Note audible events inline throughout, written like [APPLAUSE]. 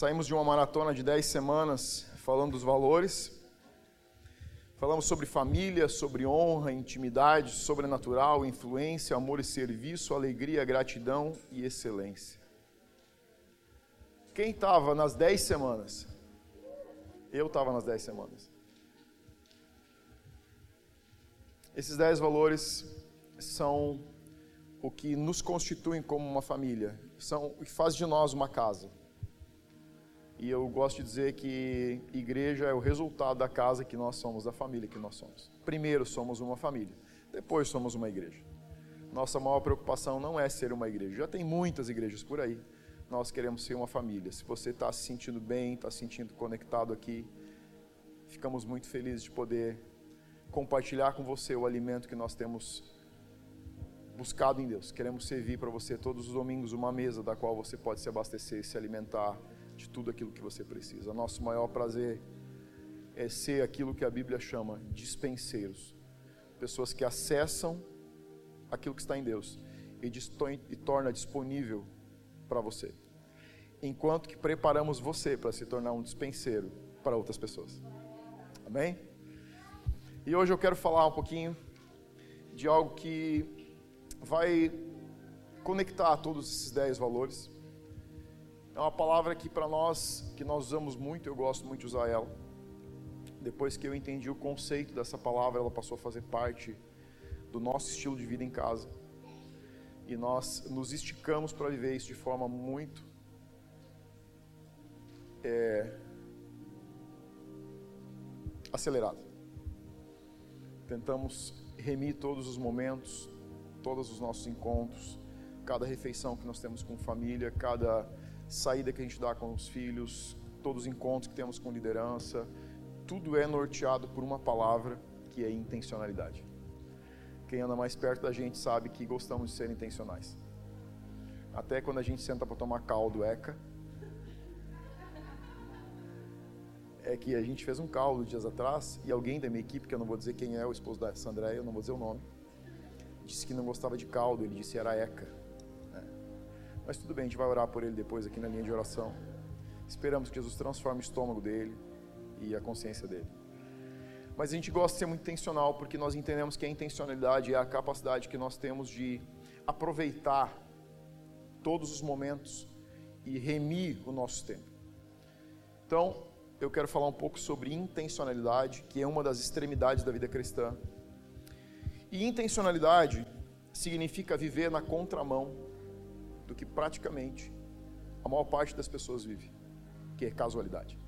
Saímos de uma maratona de 10 semanas falando dos valores. Falamos sobre família, sobre honra, intimidade, sobrenatural, influência, amor e serviço, alegria, gratidão e excelência. Quem estava nas 10 semanas? Eu estava nas 10 semanas. Esses 10 valores são o que nos constituem como uma família, são o que faz de nós uma casa. E eu gosto de dizer que igreja é o resultado da casa que nós somos, da família que nós somos. Primeiro somos uma família, depois somos uma igreja. Nossa maior preocupação não é ser uma igreja, já tem muitas igrejas por aí. Nós queremos ser uma família. Se você está se sentindo bem, está se sentindo conectado aqui, ficamos muito felizes de poder compartilhar com você o alimento que nós temos buscado em Deus. Queremos servir para você todos os domingos uma mesa da qual você pode se abastecer, se alimentar de tudo aquilo que você precisa. Nosso maior prazer é ser aquilo que a Bíblia chama dispenseiros pessoas que acessam aquilo que está em Deus e, e torna disponível para você, enquanto que preparamos você para se tornar um dispenseiro para outras pessoas. Amém? E hoje eu quero falar um pouquinho de algo que vai conectar todos esses dez valores. É uma palavra que para nós, que nós usamos muito, eu gosto muito de usar ela. Depois que eu entendi o conceito dessa palavra, ela passou a fazer parte do nosso estilo de vida em casa. E nós nos esticamos para viver isso de forma muito é, acelerada. Tentamos remir todos os momentos, todos os nossos encontros, cada refeição que nós temos com família, cada saída que a gente dá com os filhos, todos os encontros que temos com liderança, tudo é norteado por uma palavra que é intencionalidade. Quem anda mais perto da gente sabe que gostamos de ser intencionais. Até quando a gente senta para tomar caldo, eca. É que a gente fez um caldo dias atrás e alguém da minha equipe, que eu não vou dizer quem é, o esposo da Sandréia, eu não vou dizer o nome, disse que não gostava de caldo, ele disse que era eca. Mas tudo bem, a gente vai orar por ele depois aqui na linha de oração. Esperamos que Jesus transforme o estômago dele e a consciência dele. Mas a gente gosta de ser muito intencional porque nós entendemos que a intencionalidade é a capacidade que nós temos de aproveitar todos os momentos e remir o nosso tempo. Então, eu quero falar um pouco sobre intencionalidade, que é uma das extremidades da vida cristã. E intencionalidade significa viver na contramão do que praticamente a maior parte das pessoas vive, que é casualidade.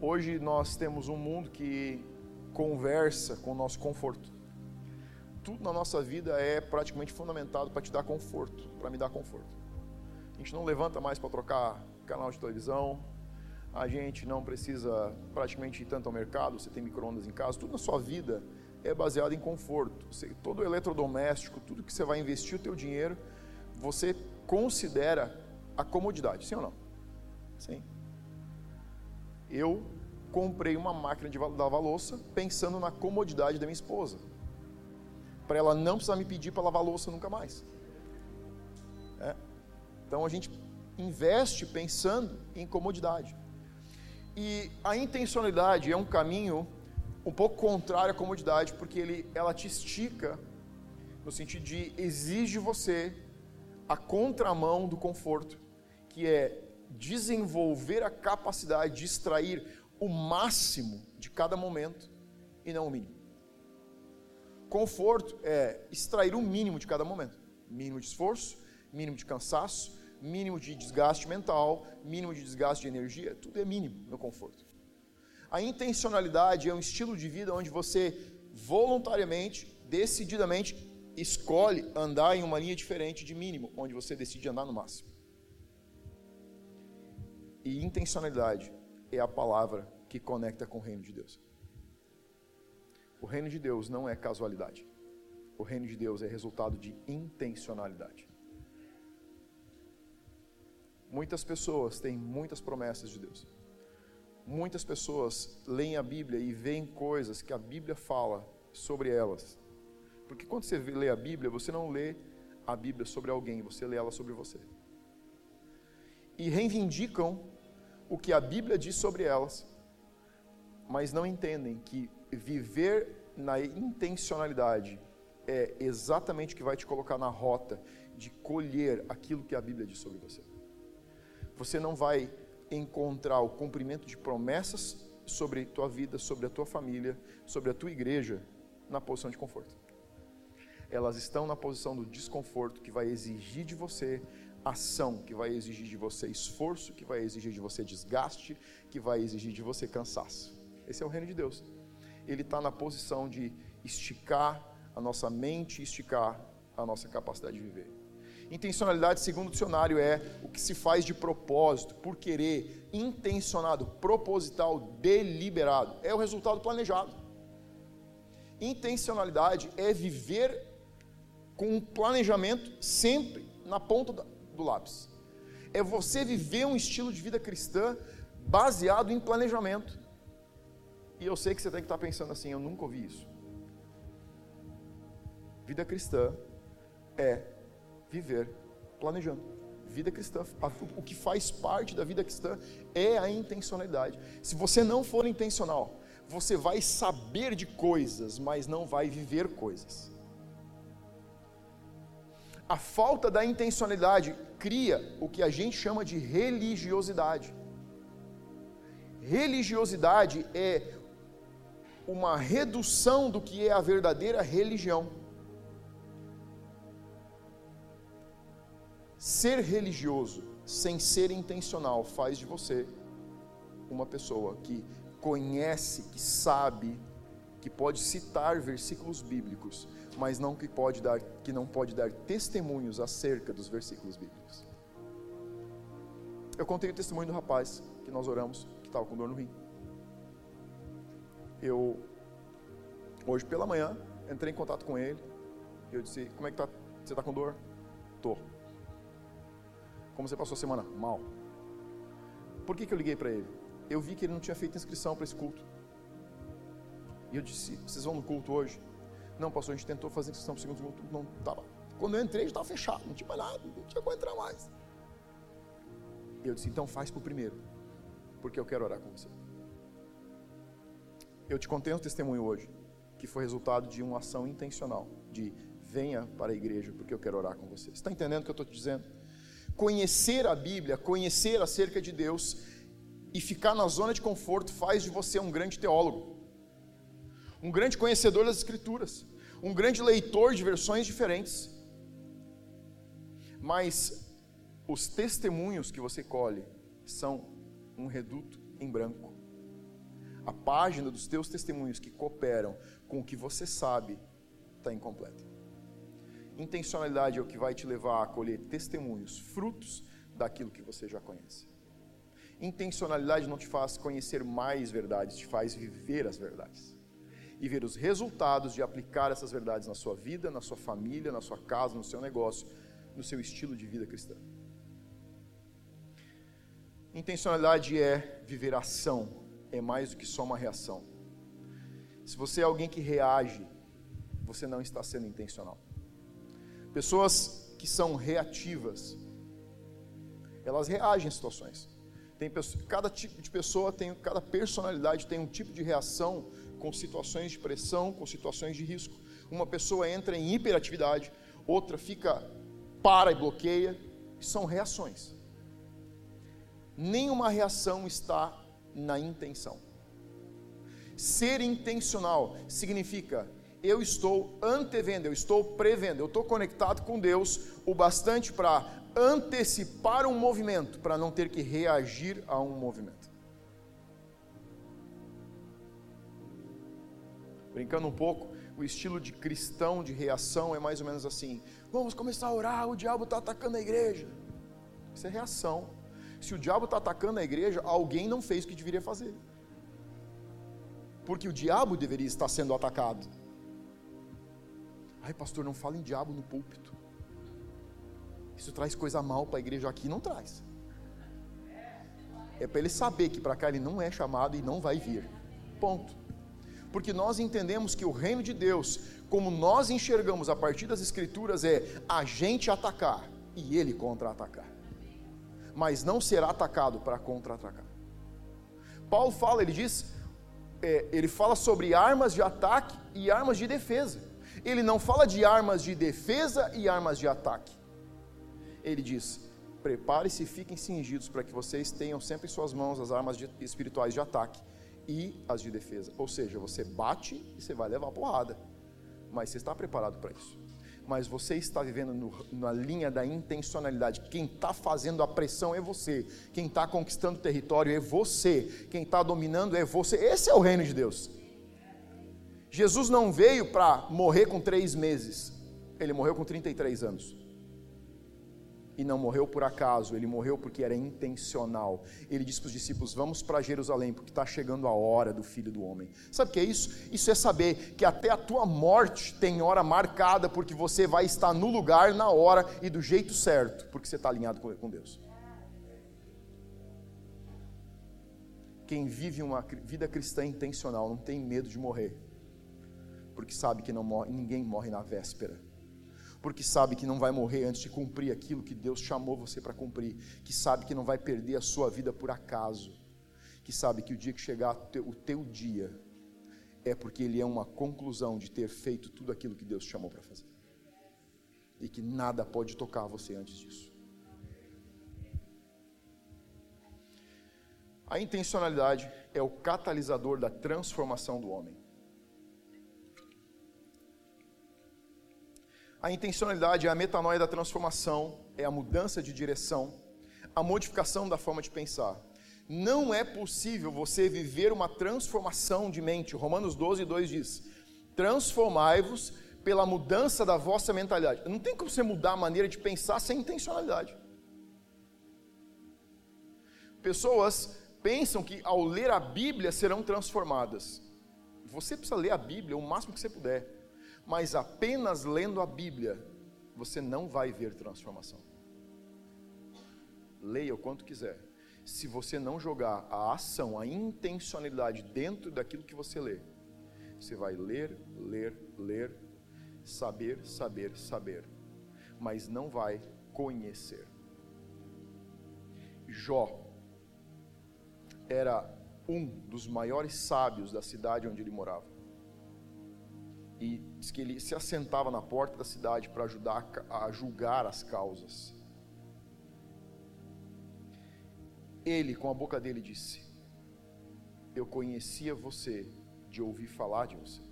Hoje nós temos um mundo que conversa com o nosso conforto. Tudo na nossa vida é praticamente fundamentado para te dar conforto, para me dar conforto. A gente não levanta mais para trocar canal de televisão, a gente não precisa praticamente ir tanto ao mercado, você tem micro-ondas em casa, tudo na sua vida é baseado em conforto. Você, todo eletrodoméstico, tudo que você vai investir o teu dinheiro, você considera a comodidade, sim ou não? Sim. Eu comprei uma máquina de lavar louça pensando na comodidade da minha esposa. Para ela não precisar me pedir para lavar louça nunca mais. É. Então a gente investe pensando em comodidade. E a intencionalidade é um caminho um pouco contrário à comodidade, porque ele, ela te estica no sentido de exige você a contramão do conforto, que é desenvolver a capacidade de extrair o máximo de cada momento e não o mínimo. Conforto é extrair o mínimo de cada momento: mínimo de esforço, mínimo de cansaço, mínimo de desgaste mental, mínimo de desgaste de energia, tudo é mínimo no conforto. A intencionalidade é um estilo de vida onde você voluntariamente, decididamente escolhe andar em uma linha diferente de mínimo, onde você decide andar no máximo. E intencionalidade é a palavra que conecta com o reino de Deus. O reino de Deus não é casualidade. O reino de Deus é resultado de intencionalidade. Muitas pessoas têm muitas promessas de Deus. Muitas pessoas leem a Bíblia e veem coisas que a Bíblia fala sobre elas porque quando você lê a Bíblia, você não lê a Bíblia sobre alguém, você lê ela sobre você. e reivindicam o que a Bíblia diz sobre elas, mas não entendem que viver na intencionalidade é exatamente o que vai te colocar na rota de colher aquilo que a Bíblia diz sobre você. Você não vai encontrar o cumprimento de promessas sobre tua vida, sobre a tua família, sobre a tua igreja na posição de conforto. Elas estão na posição do desconforto que vai exigir de você ação, que vai exigir de você esforço, que vai exigir de você desgaste, que vai exigir de você cansaço. Esse é o reino de Deus. Ele está na posição de esticar a nossa mente, esticar a nossa capacidade de viver. Intencionalidade, segundo o dicionário, é o que se faz de propósito, por querer, intencionado, proposital, deliberado. É o resultado planejado. Intencionalidade é viver com um planejamento sempre na ponta do lápis. É você viver um estilo de vida cristã baseado em planejamento. E eu sei que você tem que estar pensando assim: eu nunca ouvi isso. Vida cristã é viver planejando. Vida cristã, o que faz parte da vida cristã é a intencionalidade. Se você não for intencional, você vai saber de coisas, mas não vai viver coisas. A falta da intencionalidade cria o que a gente chama de religiosidade. Religiosidade é uma redução do que é a verdadeira religião. Ser religioso sem ser intencional faz de você uma pessoa que conhece, que sabe, que pode citar versículos bíblicos, mas não que pode dar, que não pode dar testemunhos acerca dos versículos bíblicos. Eu contei o testemunho do rapaz que nós oramos, que estava com dor no rim eu hoje pela manhã entrei em contato com ele. E eu disse: Como é que tá? Você está com dor? Tô. Como você passou a semana? Mal. Por que, que eu liguei para ele? Eu vi que ele não tinha feito inscrição para esse culto. E eu disse: Vocês vão no culto hoje? Não, pastor, a gente tentou fazer inscrição para o segundo culto, não estava. Quando eu entrei, já estava fechado, não tinha mais nada, não tinha como entrar mais. Eu disse: Então faz para o primeiro, porque eu quero orar com você. Eu te contei um testemunho hoje, que foi resultado de uma ação intencional, de venha para a igreja, porque eu quero orar com você. Você está entendendo o que eu estou te dizendo? Conhecer a Bíblia, conhecer acerca de Deus e ficar na zona de conforto faz de você um grande teólogo, um grande conhecedor das Escrituras, um grande leitor de versões diferentes. Mas os testemunhos que você colhe são um reduto em branco a página dos teus testemunhos que cooperam com o que você sabe está incompleta. Intencionalidade é o que vai te levar a colher testemunhos, frutos daquilo que você já conhece. Intencionalidade não te faz conhecer mais verdades, te faz viver as verdades. E ver os resultados de aplicar essas verdades na sua vida, na sua família, na sua casa, no seu negócio, no seu estilo de vida cristã. Intencionalidade é viver ação, é mais do que só uma reação. Se você é alguém que reage, você não está sendo intencional. Pessoas que são reativas, elas reagem a situações. Tem cada tipo de pessoa tem, cada personalidade tem um tipo de reação com situações de pressão, com situações de risco. Uma pessoa entra em hiperatividade, outra fica para e bloqueia. São reações. Nenhuma reação está na intenção. Ser intencional significa eu estou antevendo, eu estou prevendo, eu estou conectado com Deus o bastante para antecipar um movimento, para não ter que reagir a um movimento. Brincando um pouco, o estilo de cristão de reação é mais ou menos assim: vamos começar a orar, o diabo está atacando a igreja. Isso é reação. Se o diabo está atacando a igreja, alguém não fez o que deveria fazer. Porque o diabo deveria estar sendo atacado. Ai, pastor, não fala em diabo no púlpito. Isso traz coisa mal para a igreja aqui? Não traz. É para ele saber que para cá ele não é chamado e não vai vir. Ponto. Porque nós entendemos que o reino de Deus, como nós enxergamos a partir das Escrituras, é a gente atacar e ele contra-atacar. mas não será atacado para contra-atacar. Paulo fala, ele diz, é, ele fala sobre armas de ataque e armas de defesa. Ele não fala de armas de defesa e armas de ataque. Ele diz: prepare-se e fiquem cingidos para que vocês tenham sempre em suas mãos as armas de, espirituais de ataque e as de defesa. Ou seja, você bate e você vai levar porrada, mas você está preparado para isso. Mas você está vivendo no, na linha da intencionalidade. Quem está fazendo a pressão é você. Quem está conquistando território é você. Quem está dominando é você. Esse é o reino de Deus. Jesus não veio para morrer com três meses. Ele morreu com 33 anos e não morreu por acaso, ele morreu porque era intencional. Ele disse para os discípulos: Vamos para Jerusalém, porque está chegando a hora do filho do homem. Sabe o que é isso? Isso é saber que até a tua morte tem hora marcada, porque você vai estar no lugar, na hora e do jeito certo, porque você está alinhado com Deus. Quem vive uma vida cristã intencional não tem medo de morrer, porque sabe que não morre, ninguém morre na véspera porque sabe que não vai morrer antes de cumprir aquilo que Deus chamou você para cumprir, que sabe que não vai perder a sua vida por acaso, que sabe que o dia que chegar o teu dia é porque ele é uma conclusão de ter feito tudo aquilo que Deus te chamou para fazer. E que nada pode tocar você antes disso. A intencionalidade é o catalisador da transformação do homem. A intencionalidade é a metanoia da transformação, é a mudança de direção, a modificação da forma de pensar. Não é possível você viver uma transformação de mente. Romanos 12, 2 diz: Transformai-vos pela mudança da vossa mentalidade. Não tem como você mudar a maneira de pensar sem intencionalidade. Pessoas pensam que ao ler a Bíblia serão transformadas. Você precisa ler a Bíblia o máximo que você puder mas apenas lendo a Bíblia, você não vai ver transformação. Leia o quanto quiser. Se você não jogar a ação, a intencionalidade dentro daquilo que você lê, você vai ler, ler, ler, saber, saber, saber, mas não vai conhecer. Jó era um dos maiores sábios da cidade onde ele morava e diz que ele se assentava na porta da cidade para ajudar a julgar as causas. Ele, com a boca dele, disse: Eu conhecia você de ouvir falar de você.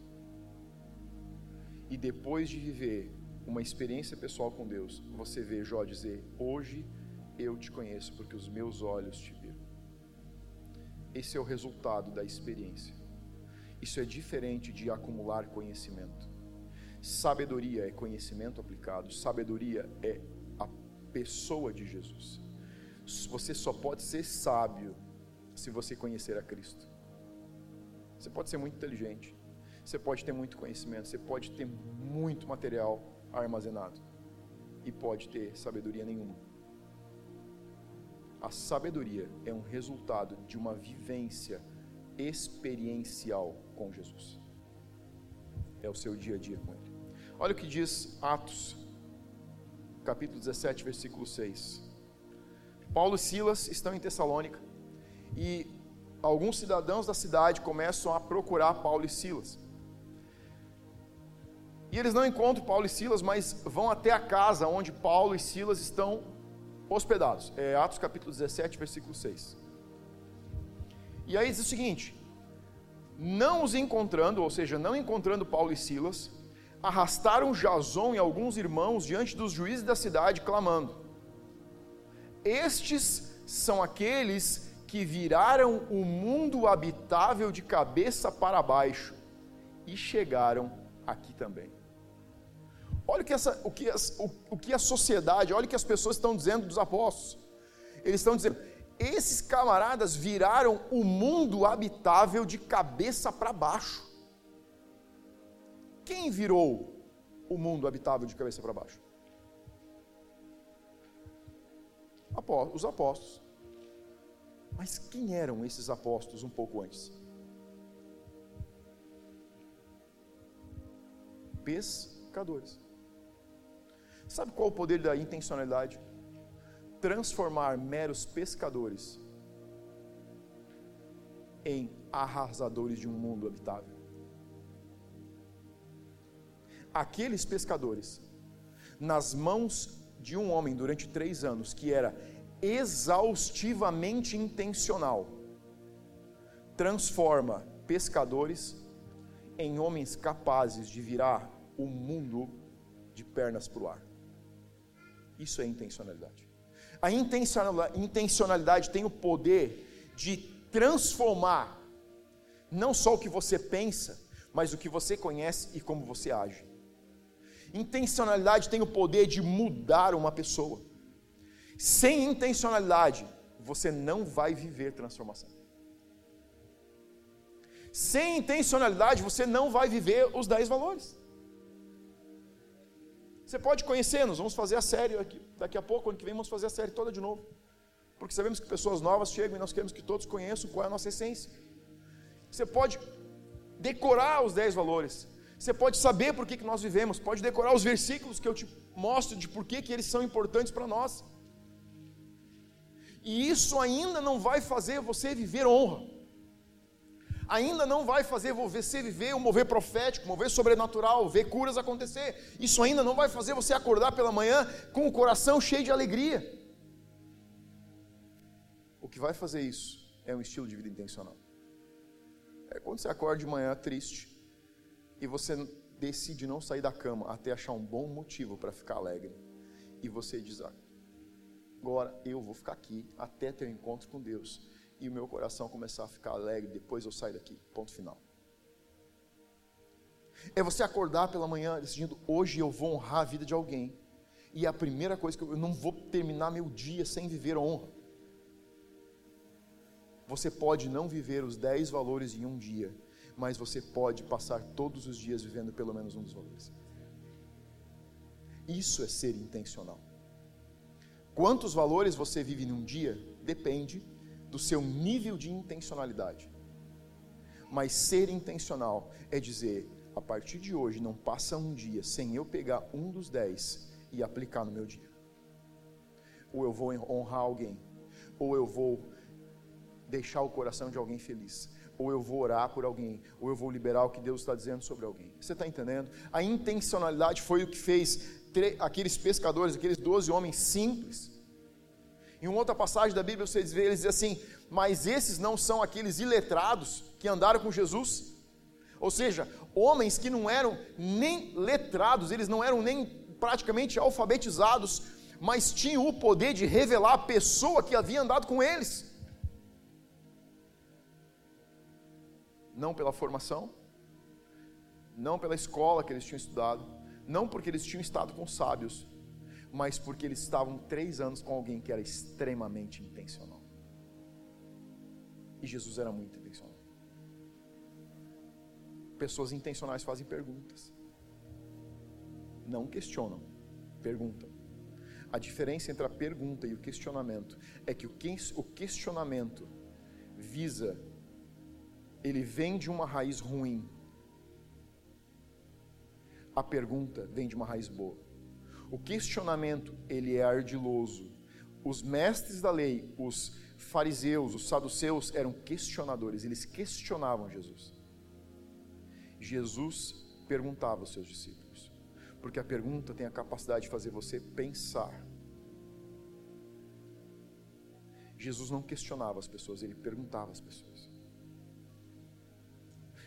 E depois de viver uma experiência pessoal com Deus, você vê Jó dizer: Hoje eu te conheço porque os meus olhos te viram. Esse é o resultado da experiência. Isso é diferente de acumular conhecimento. Sabedoria é conhecimento aplicado, sabedoria é a pessoa de Jesus. Você só pode ser sábio se você conhecer a Cristo. Você pode ser muito inteligente, você pode ter muito conhecimento, você pode ter muito material armazenado e pode ter sabedoria nenhuma. A sabedoria é um resultado de uma vivência experiencial com Jesus. É o seu dia a dia com Ele. Olha o que diz Atos, capítulo 17, versículo 6. Paulo e Silas estão em Tessalônica e alguns cidadãos da cidade começam a procurar Paulo e Silas. E eles não encontram Paulo e Silas, mas vão até a casa onde Paulo e Silas estão hospedados. É Atos capítulo 17, versículo 6. E aí diz o seguinte: não os encontrando, ou seja, não encontrando Paulo e Silas, arrastaram Jason e alguns irmãos diante dos juízes da cidade, clamando: Estes são aqueles que viraram o mundo habitável de cabeça para baixo e chegaram aqui também. Olha o que, essa, o, que o, o que a sociedade, olha o que as pessoas estão dizendo dos apóstolos. Eles estão dizendo: esses camaradas viraram o mundo habitável de cabeça para baixo. Quem virou o mundo habitável de cabeça para baixo? Os apóstolos. Mas quem eram esses apóstolos um pouco antes? Pescadores. Sabe qual o poder da intencionalidade? Transformar meros pescadores em arrasadores de um mundo habitável. Aqueles pescadores, nas mãos de um homem durante três anos, que era exaustivamente intencional, transforma pescadores em homens capazes de virar o mundo de pernas para o ar. Isso é intencionalidade. A intencionalidade tem o poder de transformar não só o que você pensa, mas o que você conhece e como você age. Intencionalidade tem o poder de mudar uma pessoa. Sem intencionalidade, você não vai viver transformação. Sem intencionalidade, você não vai viver os 10 valores. Você pode conhecer, nós vamos fazer a série aqui, daqui a pouco, ano que vem, vamos fazer a série toda de novo. Porque sabemos que pessoas novas chegam e nós queremos que todos conheçam qual é a nossa essência. Você pode decorar os 10 valores. Você pode saber por que, que nós vivemos, pode decorar os versículos que eu te mostro de por que, que eles são importantes para nós. E isso ainda não vai fazer você viver honra ainda não vai fazer você viver o mover profético, mover sobrenatural, ver curas acontecer. Isso ainda não vai fazer você acordar pela manhã com o coração cheio de alegria. O que vai fazer isso é um estilo de vida intencional. É quando você acorda de manhã triste e você decide não sair da cama até achar um bom motivo para ficar alegre. E você diz: ah, agora eu vou ficar aqui até ter um encontro com Deus e o meu coração começar a ficar alegre, depois eu saio daqui. Ponto final. É você acordar pela manhã decidindo, hoje eu vou honrar a vida de alguém. E a primeira coisa que eu, eu não vou terminar meu dia sem viver honra. Você pode não viver os 10 valores em um dia, mas você pode passar todos os dias vivendo pelo menos um dos valores. Isso é ser intencional. Quantos valores você vive num dia depende do seu nível de intencionalidade. Mas ser intencional é dizer: a partir de hoje não passa um dia sem eu pegar um dos dez e aplicar no meu dia. Ou eu vou honrar alguém, ou eu vou deixar o coração de alguém feliz, ou eu vou orar por alguém, ou eu vou liberar o que Deus está dizendo sobre alguém. Você está entendendo? A intencionalidade foi o que fez aqueles pescadores, aqueles doze homens simples, em uma outra passagem da Bíblia, vocês vê, eles dizem assim: Mas esses não são aqueles iletrados que andaram com Jesus? Ou seja, homens que não eram nem letrados, eles não eram nem praticamente alfabetizados, mas tinham o poder de revelar a pessoa que havia andado com eles. Não pela formação, não pela escola que eles tinham estudado, não porque eles tinham estado com sábios, mas porque eles estavam três anos com alguém que era extremamente intencional. E Jesus era muito intencional. Pessoas intencionais fazem perguntas, não questionam, perguntam. A diferença entre a pergunta e o questionamento é que o questionamento visa, ele vem de uma raiz ruim. A pergunta vem de uma raiz boa. O questionamento, ele é ardiloso. Os mestres da lei, os fariseus, os saduceus eram questionadores, eles questionavam Jesus. Jesus perguntava aos seus discípulos, porque a pergunta tem a capacidade de fazer você pensar. Jesus não questionava as pessoas, ele perguntava às pessoas.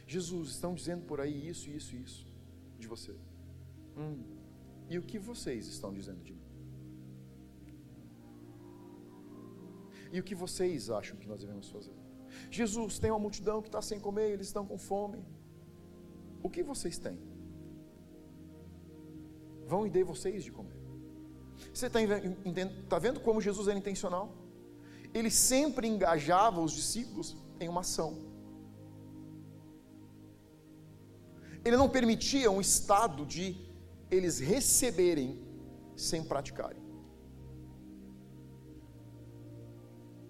Jesus, estão dizendo por aí isso, isso, isso de você. Hum, e o que vocês estão dizendo de mim? E o que vocês acham que nós devemos fazer? Jesus, tem uma multidão que está sem comer, eles estão com fome. O que vocês têm? Vão e dê vocês de comer. Você está tá vendo como Jesus era intencional? Ele sempre engajava os discípulos em uma ação. Ele não permitia um estado de eles receberem sem praticarem.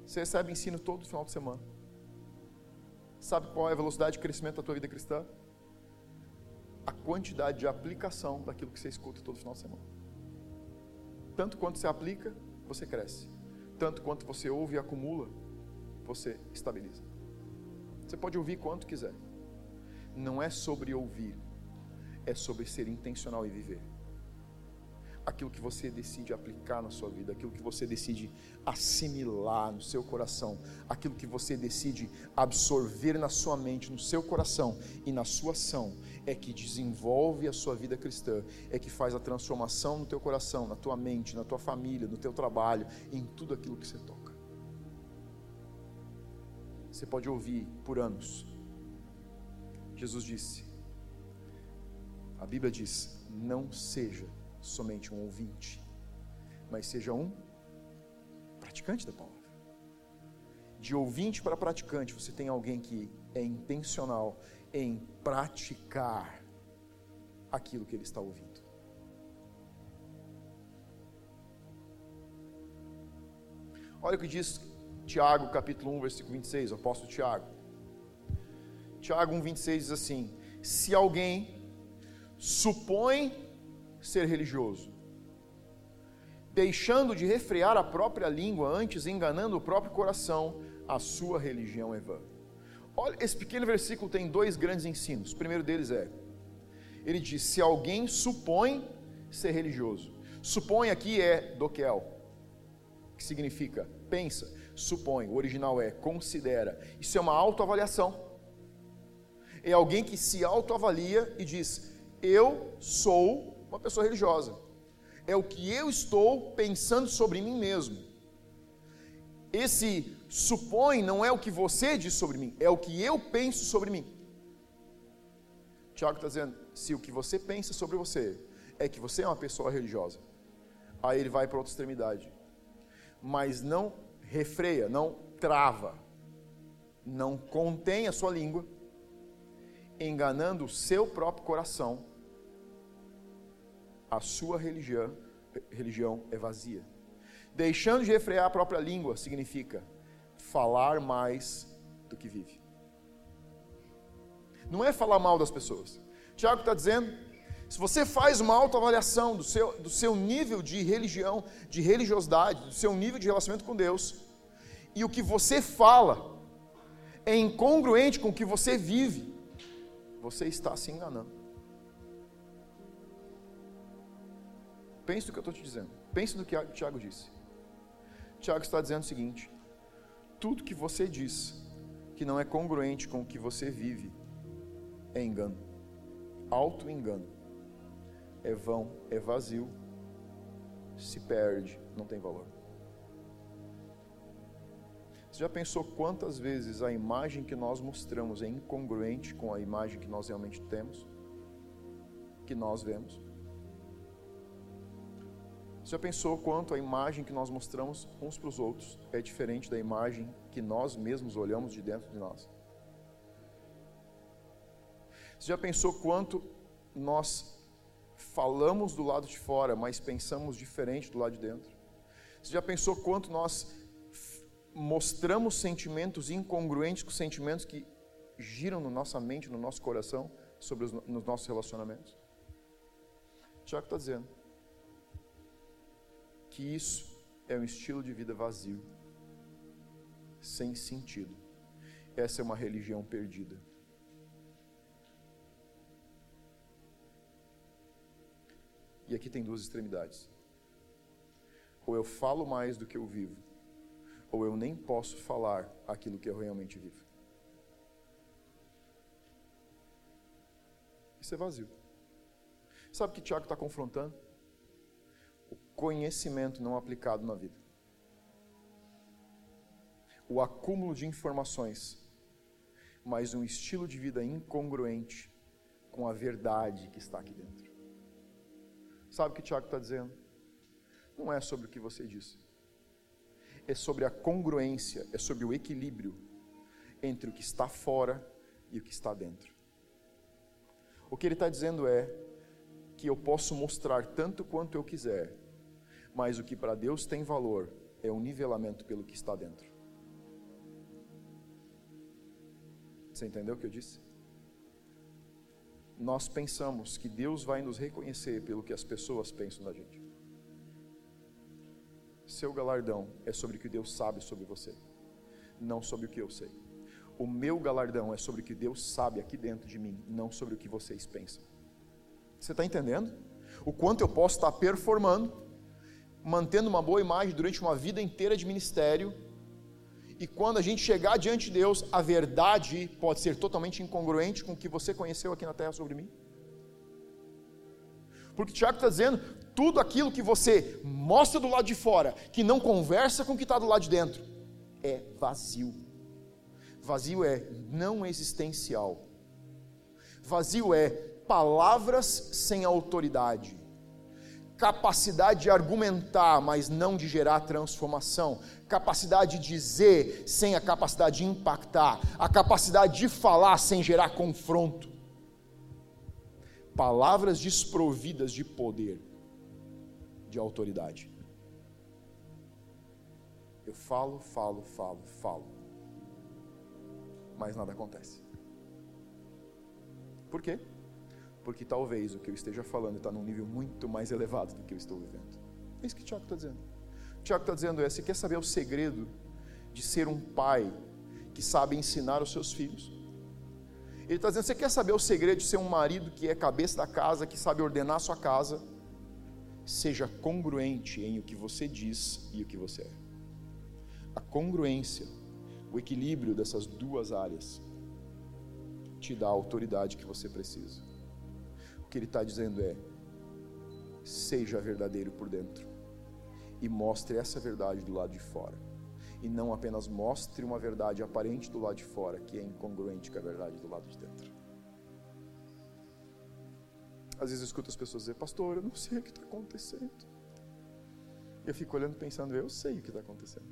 Você recebe ensino todo final de semana. Sabe qual é a velocidade de crescimento da tua vida cristã? A quantidade de aplicação daquilo que você escuta todo final de semana. Tanto quanto você aplica, você cresce. tanto quanto você ouve e acumula, você estabiliza. Você pode ouvir quanto quiser. Não é sobre ouvir, é sobre ser intencional e viver aquilo que você decide aplicar na sua vida, aquilo que você decide assimilar no seu coração, aquilo que você decide absorver na sua mente, no seu coração e na sua ação, é que desenvolve a sua vida cristã, é que faz a transformação no teu coração, na tua mente, na tua família, no teu trabalho, em tudo aquilo que você toca. Você pode ouvir por anos. Jesus disse, a Bíblia diz: não seja somente um ouvinte, mas seja um praticante da palavra. De ouvinte para praticante, você tem alguém que é intencional em praticar aquilo que ele está ouvindo. Olha o que diz Tiago, capítulo 1, versículo 26, o apóstolo Tiago. Tiago 1, 26 diz assim: Se alguém supõe ser religioso, deixando de refrear a própria língua, antes enganando o próprio coração, a sua religião é vã. Olha, esse pequeno versículo tem dois grandes ensinos. O primeiro deles é: ele diz, se alguém supõe ser religioso, supõe aqui é doquel, que significa pensa, supõe, o original é considera. Isso é uma autoavaliação. É alguém que se autoavalia e diz: Eu sou uma pessoa religiosa. É o que eu estou pensando sobre mim mesmo. Esse supõe não é o que você diz sobre mim, é o que eu penso sobre mim. Tiago está dizendo: se o que você pensa sobre você é que você é uma pessoa religiosa, aí ele vai para outra extremidade. Mas não refreia, não trava, não contém a sua língua, enganando o seu próprio coração a sua religião, religião é vazia. Deixando de refrear a própria língua significa falar mais do que vive. Não é falar mal das pessoas. Tiago está dizendo: se você faz uma autoavaliação do seu, do seu nível de religião, de religiosidade, do seu nível de relacionamento com Deus, e o que você fala é incongruente com o que você vive, você está se enganando. Pense no que eu estou te dizendo. Pense no que Tiago disse. Tiago está dizendo o seguinte: tudo que você diz que não é congruente com o que você vive é engano, auto-engano, é vão, é vazio, se perde, não tem valor. Você já pensou quantas vezes a imagem que nós mostramos é incongruente com a imagem que nós realmente temos? Que nós vemos? Você já pensou quanto a imagem que nós mostramos uns para os outros é diferente da imagem que nós mesmos olhamos de dentro de nós? Você já pensou quanto nós falamos do lado de fora, mas pensamos diferente do lado de dentro? Você já pensou quanto nós mostramos sentimentos incongruentes com sentimentos que giram na nossa mente, no nosso coração, sobre os nos nossos relacionamentos? Tiago está dizendo que isso é um estilo de vida vazio, sem sentido. Essa é uma religião perdida. E aqui tem duas extremidades. Ou eu falo mais do que eu vivo, ou eu nem posso falar aquilo que eu realmente vivo. Isso é vazio. Sabe o que Tiago está confrontando? conhecimento não aplicado na vida. O acúmulo de informações, mas um estilo de vida incongruente com a verdade que está aqui dentro. Sabe o que o Tiago está dizendo? Não é sobre o que você disse. É sobre a congruência, é sobre o equilíbrio entre o que está fora e o que está dentro. O que ele está dizendo é que eu posso mostrar tanto quanto eu quiser, mas o que para Deus tem valor é o nivelamento pelo que está dentro. Você entendeu o que eu disse? Nós pensamos que Deus vai nos reconhecer pelo que as pessoas pensam da gente. Seu galardão é sobre o que Deus sabe sobre você, não sobre o que eu sei. O meu galardão é sobre o que Deus sabe aqui dentro de mim, não sobre o que vocês pensam. Você está entendendo? O quanto eu posso estar performando, mantendo uma boa imagem durante uma vida inteira de ministério, e quando a gente chegar diante de Deus, a verdade pode ser totalmente incongruente com o que você conheceu aqui na terra sobre mim. Porque Tiago está dizendo: tudo aquilo que você mostra do lado de fora, que não conversa com o que está do lado de dentro, é vazio. Vazio é não existencial. Vazio é palavras sem autoridade capacidade de argumentar, mas não de gerar transformação, capacidade de dizer sem a capacidade de impactar, a capacidade de falar sem gerar confronto. Palavras desprovidas de poder, de autoridade. Eu falo, falo, falo, falo, mas nada acontece. Por quê? porque talvez o que eu esteja falando está num nível muito mais elevado do que eu estou vivendo. É isso que o Tiago está dizendo. O Tiago está dizendo é: você quer saber o segredo de ser um pai que sabe ensinar os seus filhos? Ele está dizendo: você quer saber o segredo de ser um marido que é cabeça da casa, que sabe ordenar a sua casa? Seja congruente em o que você diz e o que você é. A congruência, o equilíbrio dessas duas áreas, te dá a autoridade que você precisa que ele está dizendo é: seja verdadeiro por dentro e mostre essa verdade do lado de fora. E não apenas mostre uma verdade aparente do lado de fora, que é incongruente com a verdade do lado de dentro. Às vezes eu escuto as pessoas dizer, pastor, eu não sei o que está acontecendo. Eu fico olhando pensando, eu sei o que está acontecendo.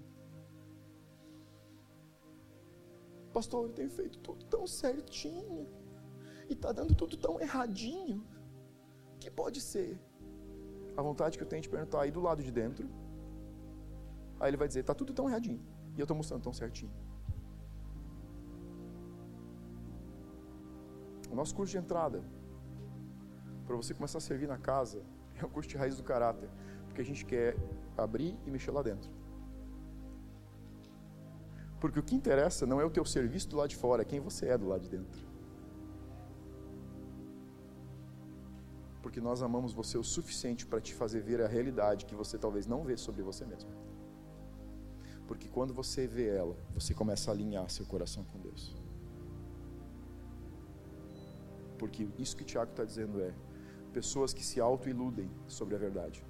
Pastor, eu tenho feito tudo tão certinho. E está dando tudo tão erradinho que pode ser? A vontade que eu tenho de perguntar aí do lado de dentro. Aí ele vai dizer: está tudo tão erradinho. E eu estou mostrando tão certinho. O nosso curso de entrada, para você começar a servir na casa, [LAUGHS] é o curso de raiz do caráter. Porque a gente quer abrir e mexer lá dentro. Porque o que interessa não é o teu serviço do lado de fora, é quem você é do lado de dentro. porque nós amamos você o suficiente para te fazer ver a realidade que você talvez não vê sobre você mesmo. Porque quando você vê ela, você começa a alinhar seu coração com Deus. Porque isso que o Tiago está dizendo é: pessoas que se auto-iludem sobre a verdade.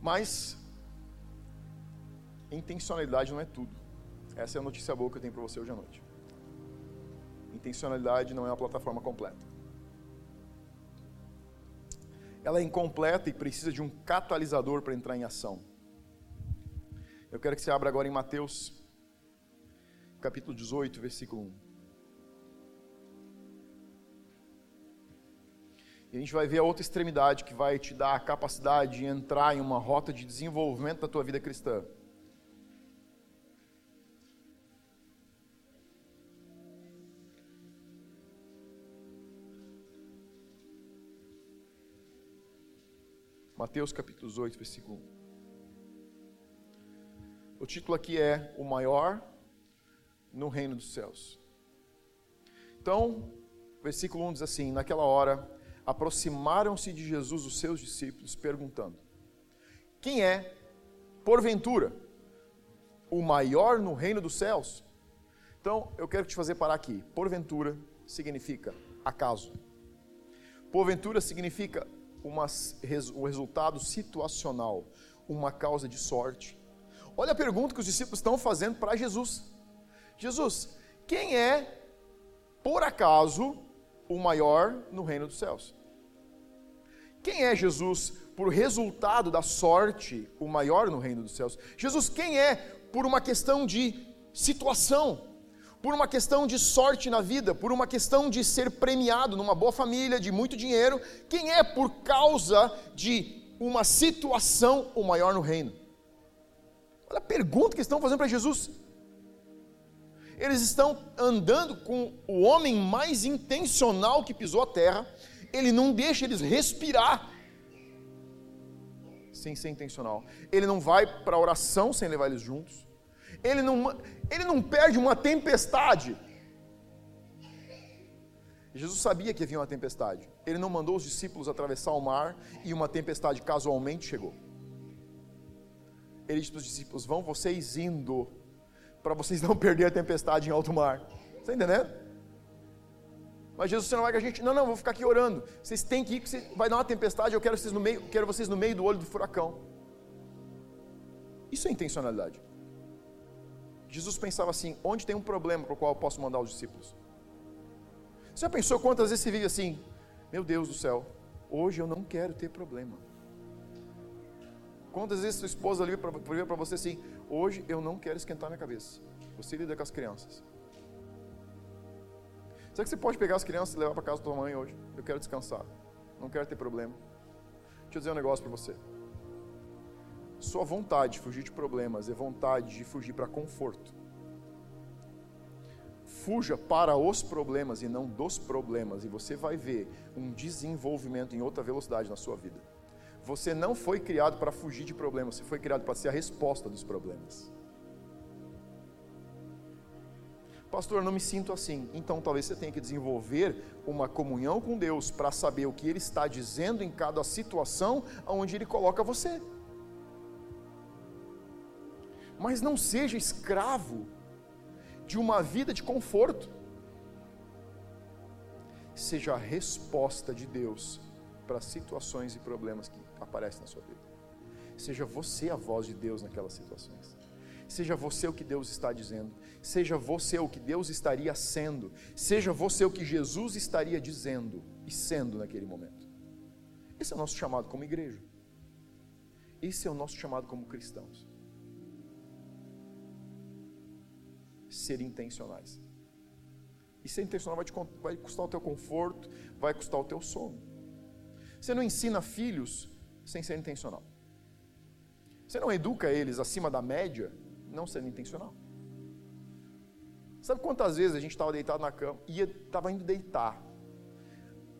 Mas, intencionalidade não é tudo. Essa é a notícia boa que eu tenho para você hoje à noite. Intencionalidade não é uma plataforma completa. Ela é incompleta e precisa de um catalisador para entrar em ação. Eu quero que você abra agora em Mateus, capítulo 18, versículo 1. E a gente vai ver a outra extremidade que vai te dar a capacidade de entrar em uma rota de desenvolvimento da tua vida cristã. Mateus capítulo 18, versículo 1. O título aqui é O Maior no Reino dos Céus. Então, versículo 1 diz assim: Naquela hora, aproximaram-se de Jesus os seus discípulos, perguntando: Quem é, porventura, o maior no reino dos céus? Então, eu quero te fazer parar aqui. Porventura significa acaso. Porventura significa uma, um resultado situacional, uma causa de sorte. Olha a pergunta que os discípulos estão fazendo para Jesus: Jesus, quem é, por acaso, o maior no reino dos céus? Quem é Jesus por resultado da sorte, o maior no reino dos céus? Jesus, quem é por uma questão de situação? por uma questão de sorte na vida, por uma questão de ser premiado numa boa família, de muito dinheiro, quem é por causa de uma situação o maior no reino? Olha a pergunta que estão fazendo para Jesus. Eles estão andando com o homem mais intencional que pisou a terra, ele não deixa eles respirar. sem ser intencional. Ele não vai para a oração sem levar eles juntos. Ele não, ele não perde uma tempestade. Jesus sabia que havia uma tempestade. Ele não mandou os discípulos atravessar o mar e uma tempestade casualmente chegou. Ele disse para os discípulos: Vão vocês indo, para vocês não [LAUGHS] perder a tempestade em alto mar. Está entendendo? Mas Jesus, não vai com a gente. Não, não, vou ficar aqui orando. Vocês têm que ir, porque vai dar uma tempestade. Eu quero vocês no meio, quero vocês no meio do olho do furacão. Isso é intencionalidade. Jesus pensava assim: onde tem um problema para o qual eu posso mandar os discípulos? Você já pensou quantas vezes você vive assim? Meu Deus do céu, hoje eu não quero ter problema. Quantas vezes sua esposa liga para você assim: hoje eu não quero esquentar minha cabeça. Você lida com as crianças. Será que você pode pegar as crianças e levar para casa da tua mãe hoje? Eu quero descansar. Não quero ter problema. Deixa eu dizer um negócio para você. Sua vontade de fugir de problemas é vontade de fugir para conforto. Fuja para os problemas e não dos problemas, e você vai ver um desenvolvimento em outra velocidade na sua vida. Você não foi criado para fugir de problemas, você foi criado para ser a resposta dos problemas. Pastor, eu não me sinto assim. Então talvez você tenha que desenvolver uma comunhão com Deus para saber o que Ele está dizendo em cada situação onde Ele coloca você. Mas não seja escravo de uma vida de conforto. Seja a resposta de Deus para situações e problemas que aparecem na sua vida. Seja você a voz de Deus naquelas situações. Seja você o que Deus está dizendo. Seja você o que Deus estaria sendo. Seja você o que Jesus estaria dizendo e sendo naquele momento. Esse é o nosso chamado como igreja. Esse é o nosso chamado como cristãos. Ser intencionais. E ser intencional vai, te, vai custar o teu conforto, vai custar o teu sono. Você não ensina filhos sem ser intencional. Você não educa eles acima da média não sendo intencional. Sabe quantas vezes a gente estava deitado na cama e estava indo deitar?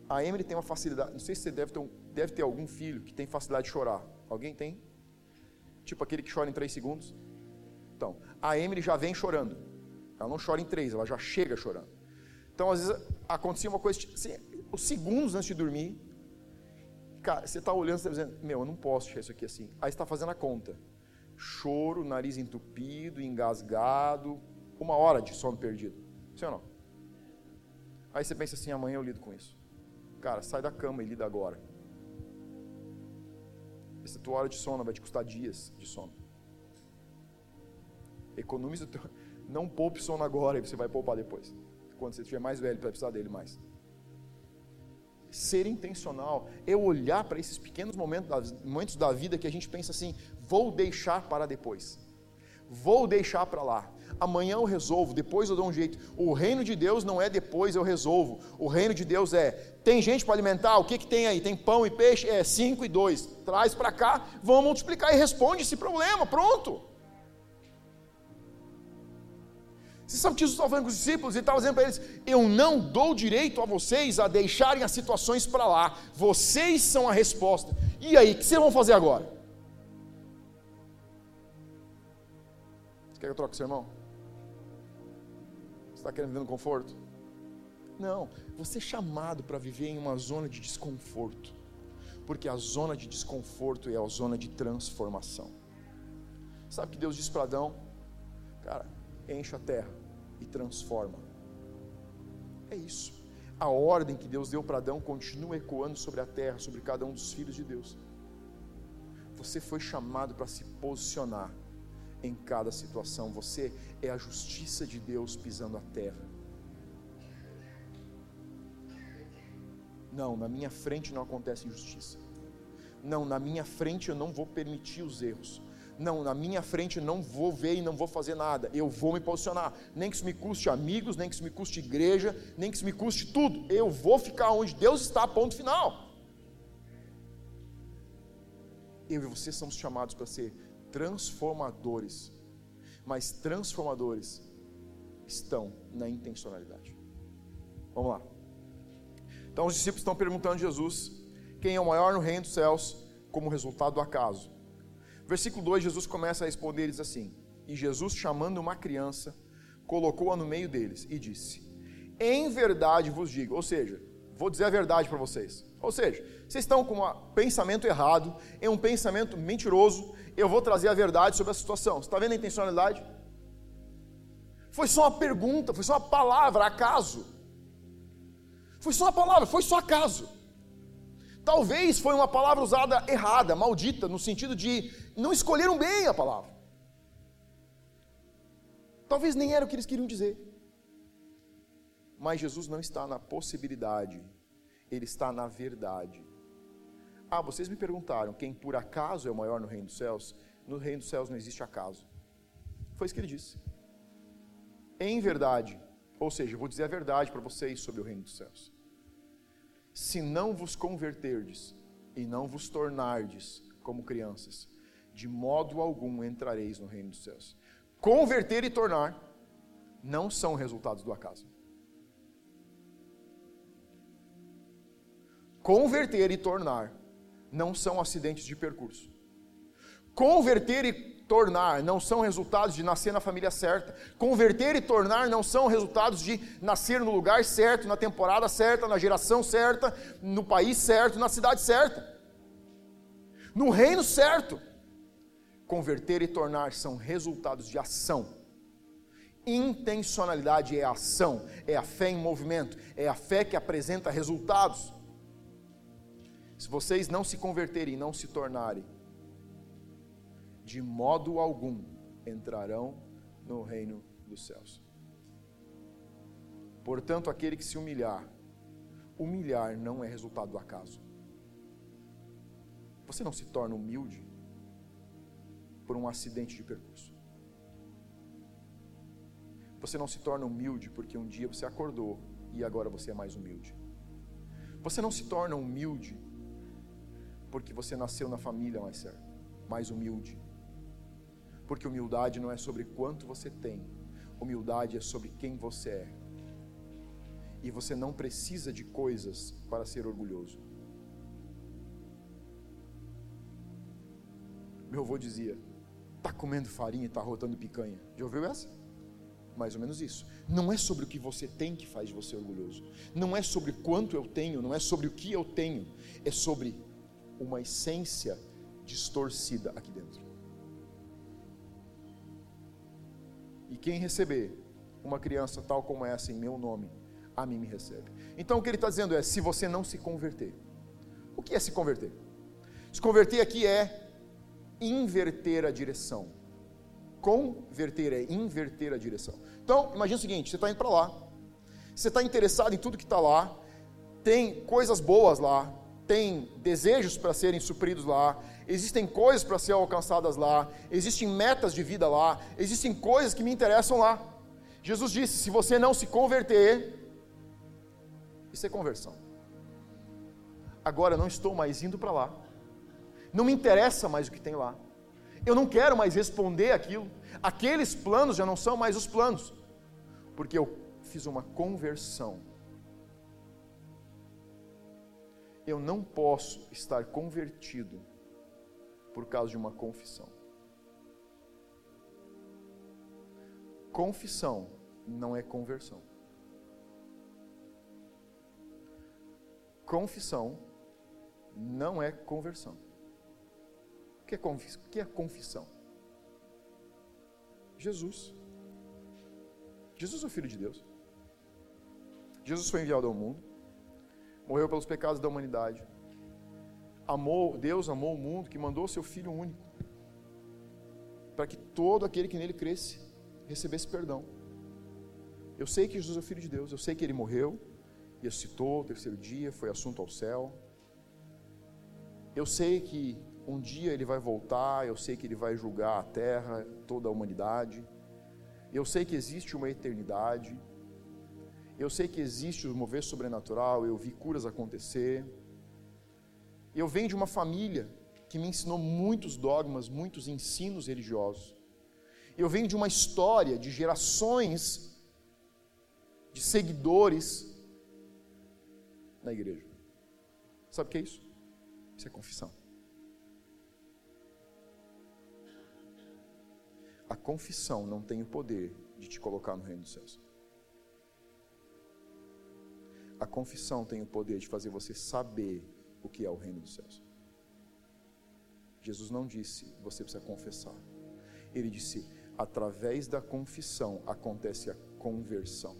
A Emily tem uma facilidade, não sei se você deve ter, um, deve ter algum filho que tem facilidade de chorar. Alguém tem? Tipo aquele que chora em três segundos? Então, a Emily já vem chorando. Ela não chora em três, ela já chega chorando. Então, às vezes, acontecia uma coisa, assim, os segundos antes de dormir, cara, você está olhando, você está dizendo, meu, eu não posso deixar isso aqui assim. Aí você está fazendo a conta choro, nariz entupido, engasgado, uma hora de sono perdido. Sim ou não? Aí você pensa assim, amanhã eu lido com isso. Cara, sai da cama e lida agora. Essa tua hora de sono vai te custar dias de sono. Economize o teu... [LAUGHS] Não poupe sono agora e você vai poupar depois. Quando você estiver mais velho, vai precisar dele mais. Ser intencional é olhar para esses pequenos momentos, momentos da vida que a gente pensa assim: vou deixar para depois. Vou deixar para lá. Amanhã eu resolvo, depois eu dou um jeito. O reino de Deus não é depois eu resolvo. O reino de Deus é: tem gente para alimentar? O que, que tem aí? Tem pão e peixe? É 5 e 2. Traz para cá, vamos multiplicar e responde esse problema. Pronto. Você sabe que Jesus estava falando com os discípulos e estava dizendo para eles: Eu não dou direito a vocês a deixarem as situações para lá. Vocês são a resposta. E aí, o que vocês vão fazer agora? Você quer que eu troque o irmão? Você está querendo viver no conforto? Não, você é chamado para viver em uma zona de desconforto. Porque a zona de desconforto é a zona de transformação. Sabe o que Deus disse para Adão? Cara, enche a terra e transforma. É isso. A ordem que Deus deu para Adão continua ecoando sobre a terra, sobre cada um dos filhos de Deus. Você foi chamado para se posicionar em cada situação. Você é a justiça de Deus pisando a terra. Não, na minha frente não acontece injustiça. Não, na minha frente eu não vou permitir os erros. Não, na minha frente não vou ver e não vou fazer nada. Eu vou me posicionar. Nem que isso me custe amigos, nem que isso me custe igreja, nem que isso me custe tudo. Eu vou ficar onde Deus está, ponto final. Eu e você somos chamados para ser transformadores. Mas transformadores estão na intencionalidade. Vamos lá. Então os discípulos estão perguntando a Jesus: quem é o maior no reino dos céus? como resultado do acaso. Versículo 2, Jesus começa a responder eles assim: E Jesus, chamando uma criança, colocou-a no meio deles e disse: Em verdade vos digo, ou seja, vou dizer a verdade para vocês. Ou seja, vocês estão com um pensamento errado, em um pensamento mentiroso, eu vou trazer a verdade sobre a situação. Você está vendo a intencionalidade? Foi só uma pergunta, foi só uma palavra, acaso. Foi só uma palavra, foi só acaso. Talvez foi uma palavra usada errada, maldita, no sentido de não escolheram bem a palavra. Talvez nem era o que eles queriam dizer. Mas Jesus não está na possibilidade, ele está na verdade. Ah, vocês me perguntaram quem por acaso é o maior no reino dos céus? No reino dos céus não existe acaso. Foi isso que ele disse. Em verdade, ou seja, vou dizer a verdade para vocês sobre o reino dos céus. Se não vos converterdes e não vos tornardes como crianças, de modo algum entrareis no reino dos céus. Converter e tornar não são resultados do acaso. Converter e tornar não são acidentes de percurso. Converter e tornar não são resultados de nascer na família certa. Converter e tornar não são resultados de nascer no lugar certo, na temporada certa, na geração certa, no país certo, na cidade certa. No reino certo. Converter e tornar são resultados de ação. Intencionalidade é ação, é a fé em movimento, é a fé que apresenta resultados. Se vocês não se converterem, não se tornarem, de modo algum entrarão no reino dos céus. Portanto, aquele que se humilhar, humilhar não é resultado do acaso. Você não se torna humilde por um acidente de percurso. Você não se torna humilde porque um dia você acordou e agora você é mais humilde. Você não se torna humilde porque você nasceu na família mais certa, mais humilde. Porque humildade não é sobre quanto você tem, humildade é sobre quem você é. E você não precisa de coisas para ser orgulhoso. Meu avô dizia: Está comendo farinha e está rotando picanha. Já ouviu essa? Mais ou menos isso. Não é sobre o que você tem que faz você orgulhoso. Não é sobre quanto eu tenho, não é sobre o que eu tenho. É sobre uma essência distorcida aqui dentro. E quem receber uma criança tal como essa em meu nome, a mim me recebe. Então o que ele está dizendo é: se você não se converter, o que é se converter? Se converter aqui é inverter a direção. Converter é inverter a direção. Então, imagine o seguinte: você está indo para lá, você está interessado em tudo que está lá, tem coisas boas lá, tem desejos para serem supridos lá, existem coisas para serem alcançadas lá, existem metas de vida lá, existem coisas que me interessam lá. Jesus disse: se você não se converter, isso é conversão. Agora não estou mais indo para lá não me interessa mais o que tem lá. Eu não quero mais responder aquilo. Aqueles planos já não são mais os planos, porque eu fiz uma conversão. Eu não posso estar convertido por causa de uma confissão. Confissão não é conversão. Confissão não é conversão que é, que é confissão? Jesus. Jesus é o Filho de Deus. Jesus foi enviado ao mundo, morreu pelos pecados da humanidade. Amou, Deus amou o mundo que mandou seu Filho único, para que todo aquele que nele cresce recebesse perdão. Eu sei que Jesus é o Filho de Deus, eu sei que ele morreu, ressuscitou o terceiro dia, foi assunto ao céu. Eu sei que um dia ele vai voltar, eu sei que ele vai julgar a terra, toda a humanidade. Eu sei que existe uma eternidade. Eu sei que existe o mover sobrenatural, eu vi curas acontecer. Eu venho de uma família que me ensinou muitos dogmas, muitos ensinos religiosos. Eu venho de uma história de gerações de seguidores na igreja. Sabe o que é isso? Isso é confissão. A confissão não tem o poder de te colocar no reino dos céus. A confissão tem o poder de fazer você saber o que é o reino dos céus. Jesus não disse, você precisa confessar. Ele disse, através da confissão acontece a conversão.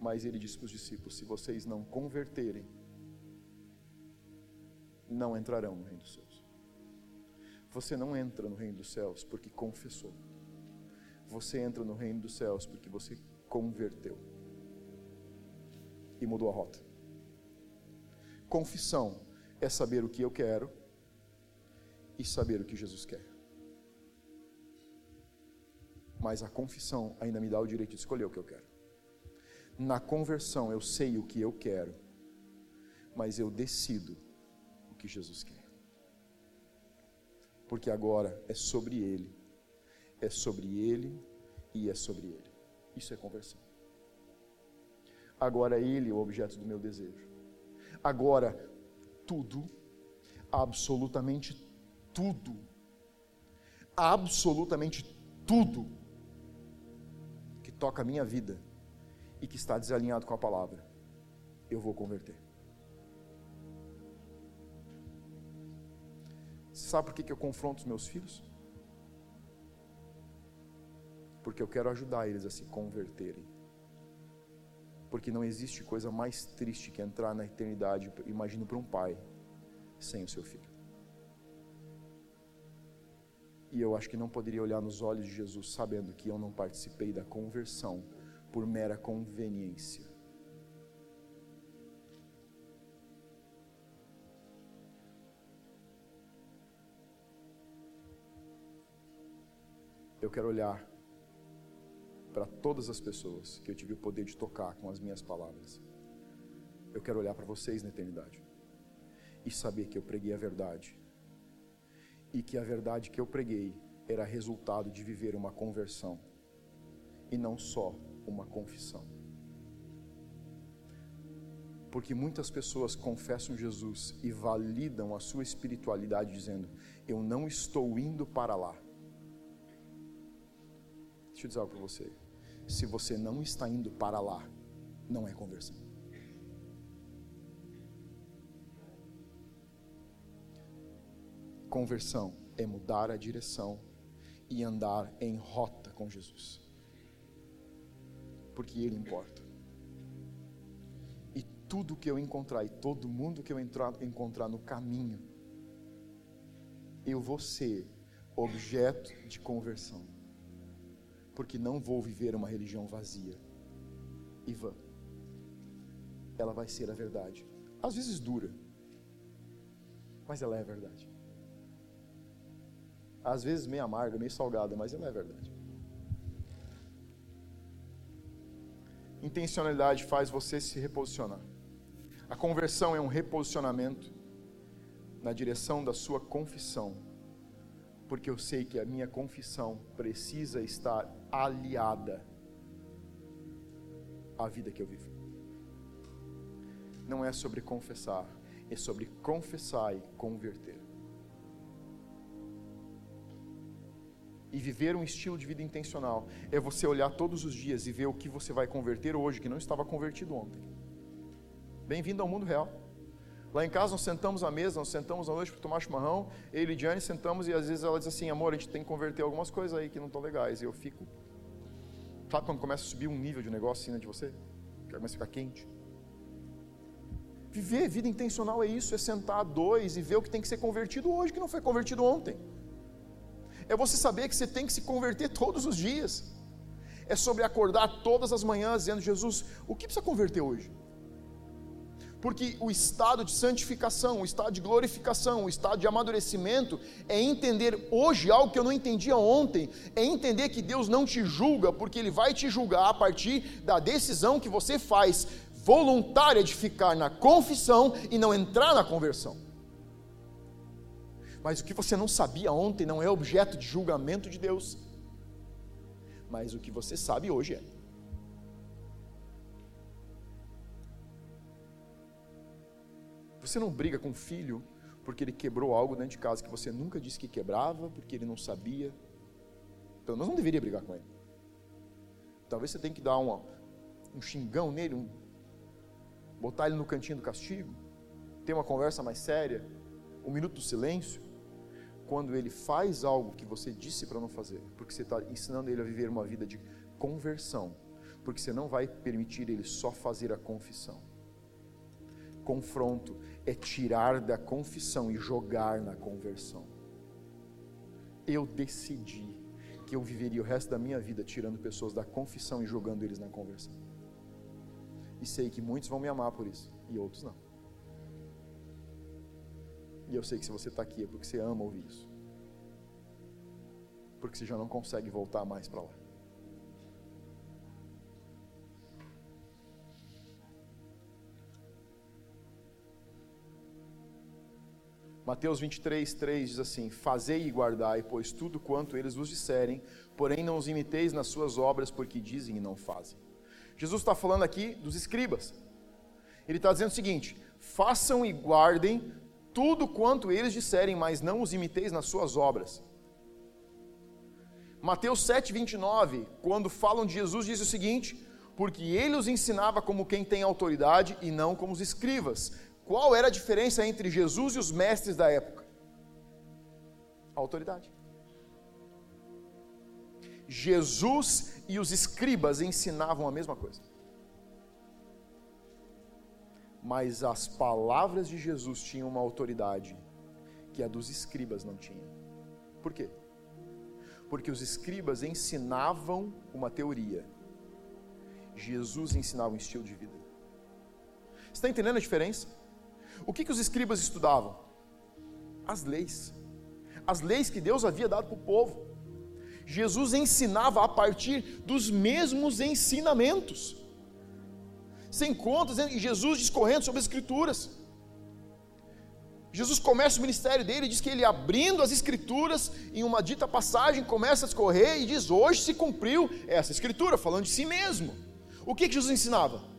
Mas ele disse para os discípulos: se vocês não converterem, não entrarão no reino dos céus. Você não entra no reino dos céus porque confessou. Você entra no reino dos céus porque você converteu e mudou a rota. Confissão é saber o que eu quero e saber o que Jesus quer. Mas a confissão ainda me dá o direito de escolher o que eu quero. Na conversão eu sei o que eu quero, mas eu decido o que Jesus quer. Porque agora é sobre Ele, é sobre Ele e é sobre Ele. Isso é conversão. Agora Ele é o objeto do meu desejo. Agora, tudo, absolutamente tudo, absolutamente tudo que toca a minha vida e que está desalinhado com a palavra, eu vou converter. Sabe por que, eu confronto os meus filhos? Porque eu quero ajudar eles a se converterem. Porque não existe coisa mais triste que entrar na eternidade, imagino para um pai, sem o seu filho. E eu acho que não poderia olhar nos olhos de Jesus sabendo que eu não participei da conversão por mera conveniência. Eu quero olhar para todas as pessoas que eu tive o poder de tocar com as minhas palavras. Eu quero olhar para vocês na eternidade e saber que eu preguei a verdade e que a verdade que eu preguei era resultado de viver uma conversão e não só uma confissão. Porque muitas pessoas confessam Jesus e validam a sua espiritualidade dizendo: Eu não estou indo para lá. Deixa eu dizer algo para você se você não está indo para lá, não é conversão. Conversão é mudar a direção e andar em rota com Jesus, porque Ele importa. E tudo que eu encontrar, e todo mundo que eu entrar, encontrar no caminho, eu vou ser objeto de conversão porque não vou viver uma religião vazia e vã. Ela vai ser a verdade. Às vezes dura, mas ela é a verdade. Às vezes meio amarga, meio salgada, mas ela é a verdade. Intencionalidade faz você se reposicionar. A conversão é um reposicionamento na direção da sua confissão porque eu sei que a minha confissão precisa estar aliada à vida que eu vivo. Não é sobre confessar, é sobre confessar e converter. E viver um estilo de vida intencional é você olhar todos os dias e ver o que você vai converter hoje que não estava convertido ontem. Bem-vindo ao mundo real. Lá em casa nós sentamos à mesa, nós sentamos à noite para tomar chimarrão, eu e Lidiane sentamos e às vezes ela diz assim, amor, a gente tem que converter algumas coisas aí que não estão legais. E eu fico, sabe quando começa a subir um nível de negócio assim né, de você? Começa a ficar quente. Viver vida intencional é isso, é sentar dois e ver o que tem que ser convertido hoje, que não foi convertido ontem. É você saber que você tem que se converter todos os dias. É sobre acordar todas as manhãs dizendo, Jesus, o que precisa converter hoje? Porque o estado de santificação, o estado de glorificação, o estado de amadurecimento é entender hoje algo que eu não entendia ontem, é entender que Deus não te julga, porque Ele vai te julgar a partir da decisão que você faz voluntária de ficar na confissão e não entrar na conversão. Mas o que você não sabia ontem não é objeto de julgamento de Deus, mas o que você sabe hoje é. Você não briga com o filho porque ele quebrou algo dentro de casa que você nunca disse que quebrava, porque ele não sabia. Então nós não deveria brigar com ele. Talvez você tenha que dar uma, um xingão nele, um, botar ele no cantinho do castigo, ter uma conversa mais séria, um minuto do silêncio, quando ele faz algo que você disse para não fazer, porque você está ensinando ele a viver uma vida de conversão, porque você não vai permitir ele só fazer a confissão. Confronto é tirar da confissão e jogar na conversão. Eu decidi que eu viveria o resto da minha vida tirando pessoas da confissão e jogando eles na conversão. E sei que muitos vão me amar por isso, e outros não. E eu sei que se você está aqui é porque você ama ouvir isso. Porque você já não consegue voltar mais para lá. Mateus 23, 3 diz assim: Fazei e guardai, pois tudo quanto eles vos disserem, porém não os imiteis nas suas obras, porque dizem e não fazem. Jesus está falando aqui dos escribas. Ele está dizendo o seguinte: façam e guardem tudo quanto eles disserem, mas não os imiteis nas suas obras. Mateus 7, 29, quando falam de Jesus, diz o seguinte: porque ele os ensinava como quem tem autoridade e não como os escribas, qual era a diferença entre Jesus e os mestres da época? A autoridade. Jesus e os escribas ensinavam a mesma coisa. Mas as palavras de Jesus tinham uma autoridade que a dos escribas não tinha. Por quê? Porque os escribas ensinavam uma teoria. Jesus ensinava um estilo de vida. Você está entendendo a diferença? O que, que os escribas estudavam? As leis. As leis que Deus havia dado para o povo. Jesus ensinava a partir dos mesmos ensinamentos. Sem contas, e Jesus discorrendo sobre as Escrituras. Jesus começa o ministério dele, diz que ele abrindo as Escrituras, em uma dita passagem, começa a discorrer e diz: Hoje se cumpriu essa Escritura, falando de si mesmo. O que, que Jesus ensinava?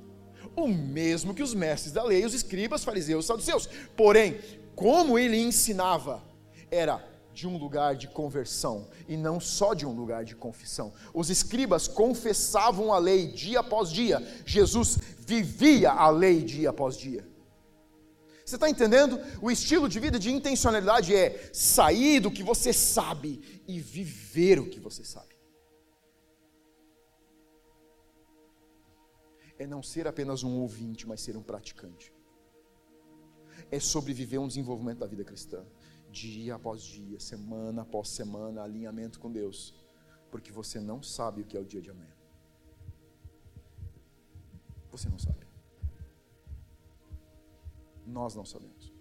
O mesmo que os mestres da lei, os escribas, fariseus e saduceus. Porém, como ele ensinava, era de um lugar de conversão e não só de um lugar de confissão. Os escribas confessavam a lei dia após dia, Jesus vivia a lei dia após dia. Você está entendendo? O estilo de vida de intencionalidade é sair do que você sabe e viver o que você sabe. É não ser apenas um ouvinte, mas ser um praticante. É sobreviver um desenvolvimento da vida cristã, dia após dia, semana após semana, alinhamento com Deus, porque você não sabe o que é o dia de amanhã. Você não sabe. Nós não sabemos.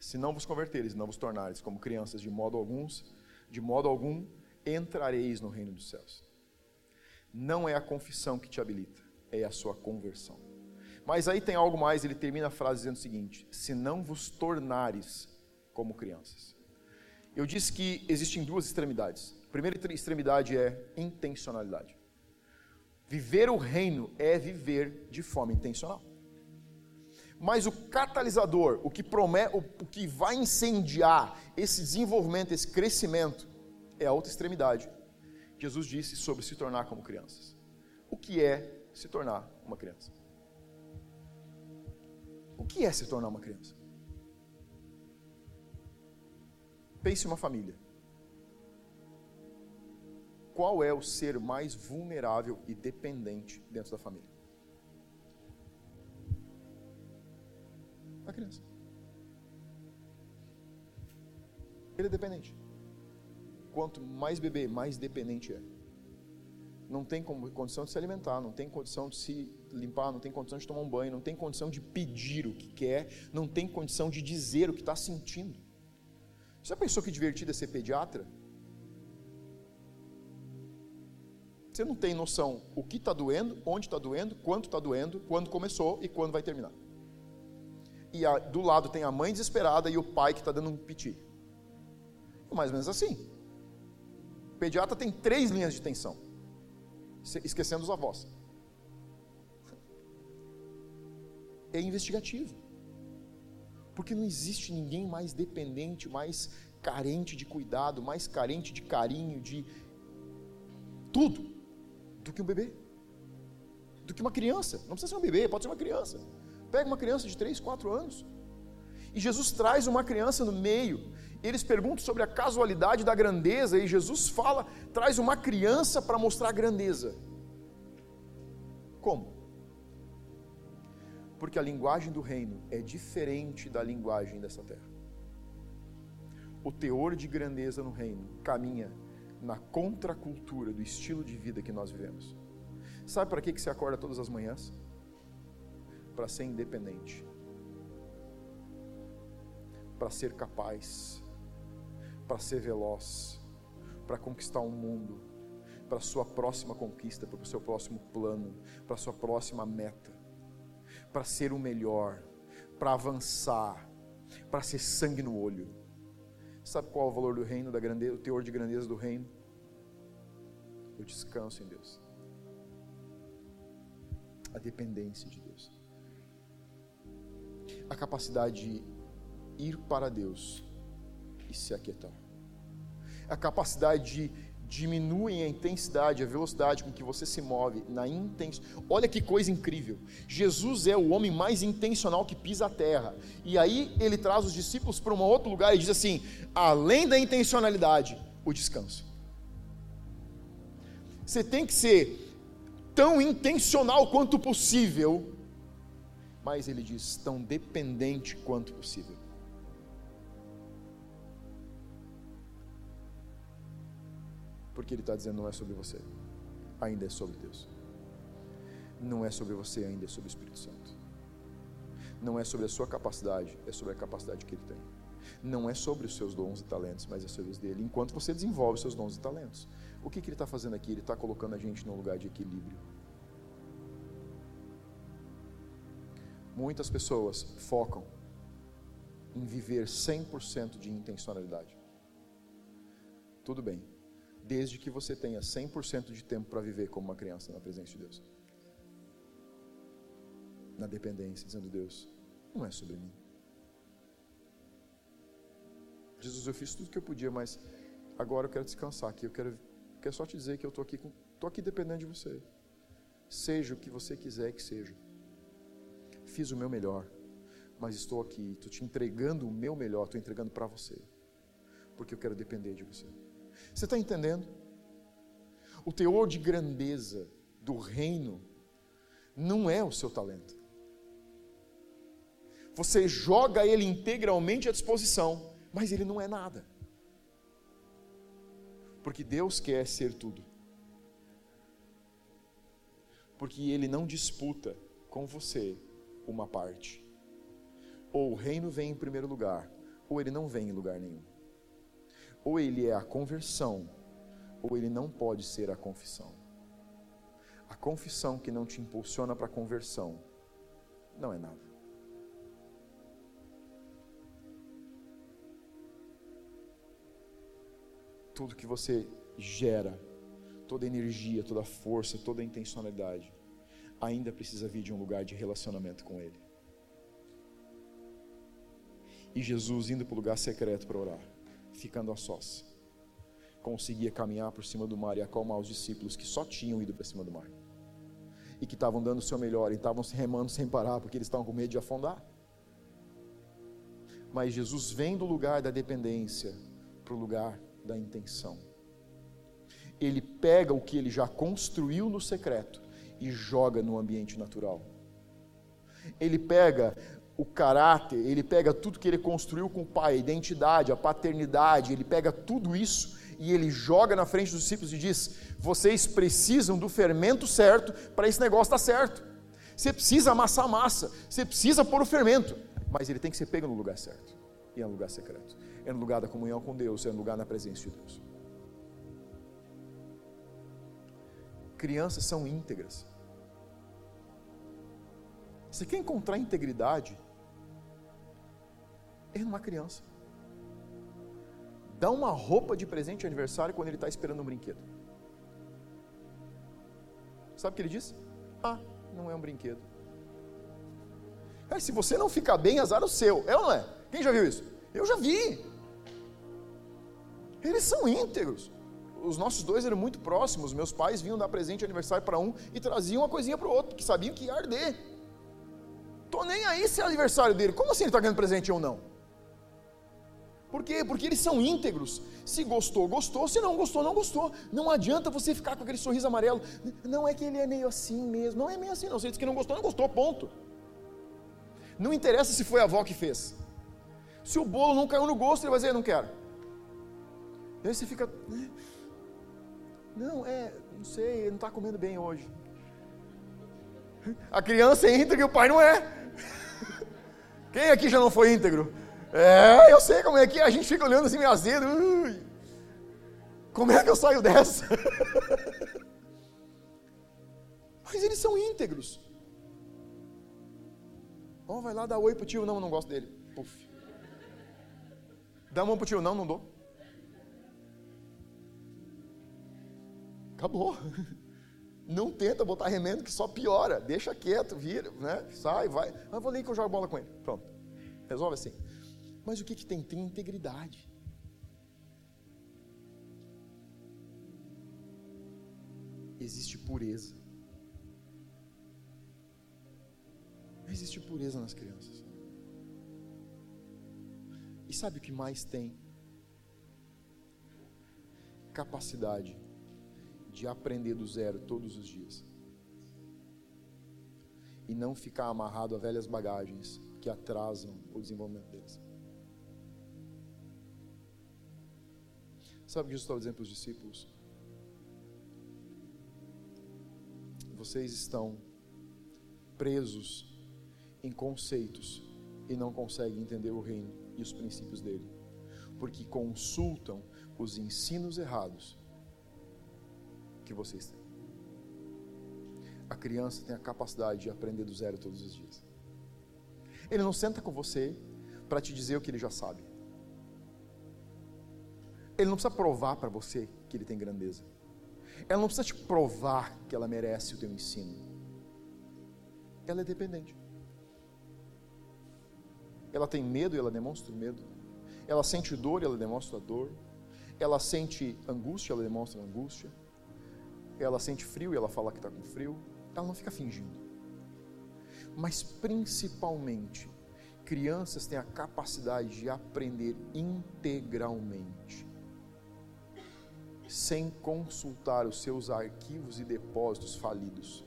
Se não vos converteres, não vos tornares como crianças de modo alguns, de modo algum entrareis no reino dos céus. Não é a confissão que te habilita, é a sua conversão. Mas aí tem algo mais, ele termina a frase dizendo o seguinte: se não vos tornares como crianças. Eu disse que existem duas extremidades. A primeira extremidade é intencionalidade. Viver o reino é viver de forma intencional. Mas o catalisador, o que promete, o que vai incendiar esse desenvolvimento, esse crescimento, é a outra extremidade. Jesus disse sobre se tornar como crianças. O que é se tornar uma criança? O que é se tornar uma criança? Pense uma família. Qual é o ser mais vulnerável e dependente dentro da família? A criança. Ele é dependente quanto mais bebê, mais dependente é. Não tem condição de se alimentar, não tem condição de se limpar, não tem condição de tomar um banho, não tem condição de pedir o que quer, não tem condição de dizer o que está sentindo. Você já pensou que divertido é ser pediatra? Você não tem noção o que está doendo, onde está doendo, quanto está doendo, quando começou e quando vai terminar. E a, do lado tem a mãe desesperada e o pai que está dando um piti. Mais ou menos assim. O pediatra tem três linhas de tensão, esquecendo os avós. é investigativo. Porque não existe ninguém mais dependente, mais carente de cuidado, mais carente de carinho, de tudo, do que um bebê. Do que uma criança. Não precisa ser um bebê, pode ser uma criança. Pega uma criança de 3, 4 anos. E Jesus traz uma criança no meio. Eles perguntam sobre a casualidade da grandeza, e Jesus fala, traz uma criança para mostrar a grandeza. Como? Porque a linguagem do reino é diferente da linguagem dessa terra. O teor de grandeza no reino caminha na contracultura do estilo de vida que nós vivemos. Sabe para que você acorda todas as manhãs? Para ser independente, para ser capaz, para ser veloz, para conquistar o um mundo, para a sua próxima conquista, para o seu próximo plano, para a sua próxima meta, para ser o melhor, para avançar, para ser sangue no olho. Sabe qual é o valor do reino, da grandeza, o teor de grandeza do reino? O descanso em Deus. A dependência de Deus. A capacidade de ir para Deus e se aquietar. A capacidade de diminuir a intensidade, a velocidade com que você se move na intenção. Olha que coisa incrível. Jesus é o homem mais intencional que pisa a terra. E aí ele traz os discípulos para um outro lugar e diz assim: além da intencionalidade, o descanso. Você tem que ser tão intencional quanto possível, mas ele diz tão dependente quanto possível. Porque ele está dizendo não é sobre você, ainda é sobre Deus. Não é sobre você, ainda é sobre o Espírito Santo. Não é sobre a sua capacidade, é sobre a capacidade que ele tem. Não é sobre os seus dons e talentos, mas é sobre os dele, enquanto você desenvolve os seus dons e talentos. O que, que ele está fazendo aqui? Ele está colocando a gente num lugar de equilíbrio. Muitas pessoas focam em viver 100% de intencionalidade. Tudo bem, desde que você tenha 100% de tempo para viver como uma criança na presença de Deus. Na dependência, dizendo: Deus, não é sobre mim. Jesus, eu fiz tudo que eu podia, mas agora eu quero descansar aqui. Eu quero, quero só te dizer que eu estou aqui, estou aqui dependendo de você. Seja o que você quiser que seja. Fiz o meu melhor, mas estou aqui, estou te entregando o meu melhor, estou entregando para você, porque eu quero depender de você. Você está entendendo? O teor de grandeza do reino não é o seu talento. Você joga ele integralmente à disposição, mas ele não é nada. Porque Deus quer ser tudo. Porque ele não disputa com você uma parte. Ou o reino vem em primeiro lugar, ou ele não vem em lugar nenhum ou ele é a conversão, ou ele não pode ser a confissão. A confissão que não te impulsiona para a conversão não é nada. Tudo que você gera, toda energia, toda força, toda intencionalidade, ainda precisa vir de um lugar de relacionamento com Ele. E Jesus indo para o lugar secreto para orar ficando a sós, conseguia caminhar por cima do mar e acalmar os discípulos que só tinham ido para cima do mar e que estavam dando o seu melhor e estavam se remando sem parar porque eles estavam com medo de afundar. Mas Jesus vem do lugar da dependência para o lugar da intenção. Ele pega o que ele já construiu no secreto e joga no ambiente natural. Ele pega o caráter, ele pega tudo que ele construiu com o pai, a identidade, a paternidade, ele pega tudo isso e ele joga na frente dos discípulos e diz: vocês precisam do fermento certo para esse negócio estar certo. Você precisa amassar a massa, você precisa pôr o fermento, mas ele tem que ser pego no lugar certo e é no lugar secreto, é no lugar da comunhão com Deus, é no lugar da presença de Deus. Crianças são íntegras. Você quer encontrar integridade? É numa criança. Dá uma roupa de presente de aniversário quando ele está esperando um brinquedo. Sabe o que ele diz? Ah, não é um brinquedo. Cara, se você não ficar bem, azar o seu. É ou não é? Quem já viu isso? Eu já vi. Eles são íntegros. Os nossos dois eram muito próximos. Meus pais vinham dar presente de aniversário para um e traziam uma coisinha para o outro, porque sabiam que ia arder. Tô nem aí se é aniversário dele. Como assim ele está ganhando presente ou não? Por quê? Porque eles são íntegros. Se gostou, gostou. Se não gostou, não gostou. Não adianta você ficar com aquele sorriso amarelo. Não é que ele é meio assim mesmo. Não é meio assim, não. Você disse que não gostou, não gostou, ponto. Não interessa se foi a avó que fez. Se o bolo não caiu no gosto, ele vai dizer, não quero. E aí você fica. Né? Não, é, não sei, ele não está comendo bem hoje. A criança é íntegra e o pai não é. [LAUGHS] Quem aqui já não foi íntegro? É, eu sei como é que a gente fica olhando assim meio azedo. Ui, como é que eu saio dessa? [LAUGHS] Mas eles são íntegros. Ó, oh, vai lá dar oi pro tio. Não, eu não gosto dele. Puf. Dá a mão pro tio. Não, não dou. Acabou. [LAUGHS] Não tenta botar remendo que só piora. Deixa quieto, vira, né? Sai, vai. Ah, vou ali que eu jogo bola com ele. Pronto. Resolve assim. Mas o que, que tem? Tem integridade. Existe pureza. Existe pureza nas crianças. E sabe o que mais tem? Capacidade de aprender do zero todos os dias. E não ficar amarrado a velhas bagagens que atrasam o desenvolvimento deles. Sabe o que Jesus está dizendo para os discípulos? Vocês estão presos em conceitos e não conseguem entender o reino e os princípios dele, porque consultam os ensinos errados que vocês têm. A criança tem a capacidade de aprender do zero todos os dias. Ele não senta com você para te dizer o que ele já sabe. Ele não precisa provar para você que ele tem grandeza. Ela não precisa te provar que ela merece o teu ensino. Ela é dependente. Ela tem medo e ela demonstra o medo. Ela sente dor e ela demonstra a dor. Ela sente angústia, ela demonstra a angústia. Ela sente frio e ela fala que está com frio. Ela não fica fingindo. Mas principalmente, crianças têm a capacidade de aprender integralmente sem consultar os seus arquivos e depósitos falidos.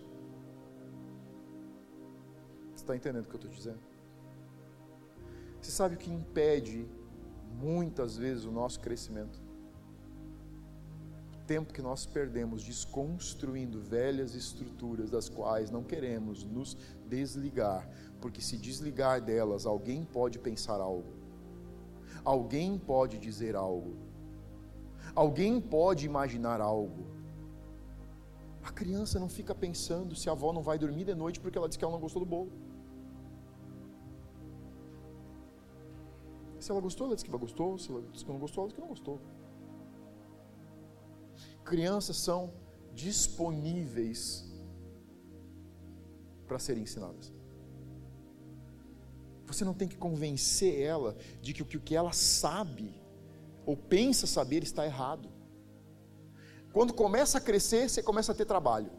Você está entendendo o que eu estou dizendo? Você sabe o que impede muitas vezes o nosso crescimento? Tempo que nós perdemos desconstruindo velhas estruturas das quais não queremos nos desligar, porque se desligar delas, alguém pode pensar algo, alguém pode dizer algo, Alguém pode imaginar algo. A criança não fica pensando se a avó não vai dormir de noite porque ela disse que ela não gostou do bolo. Se ela gostou, ela disse que gostou. Se ela disse que não gostou, ela disse que não gostou. Crianças são disponíveis para serem ensinadas. Você não tem que convencer ela de que o que ela sabe ou pensa saber está errado. Quando começa a crescer, você começa a ter trabalho.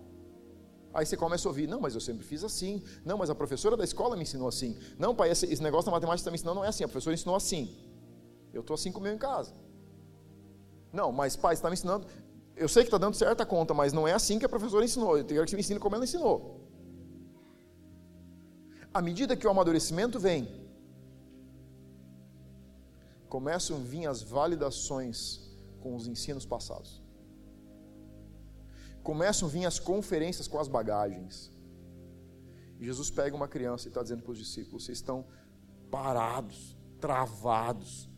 Aí você começa a ouvir, não, mas eu sempre fiz assim. Não, mas a professora da escola me ensinou assim. Não, pai, esse, negócio da matemática está me ensinando não é assim. A professora ensinou assim. Eu estou assim com o meu em casa. Não, mas pai, está me ensinando. Eu sei que está dando certa conta, mas não é assim que a professora ensinou. Eu quero que você me ensine como ela ensinou. À medida que o amadurecimento vem, começam a vir as validações com os ensinos passados. Começam a vir as conferências com as bagagens. Jesus pega uma criança e está dizendo para os discípulos: vocês estão parados, travados,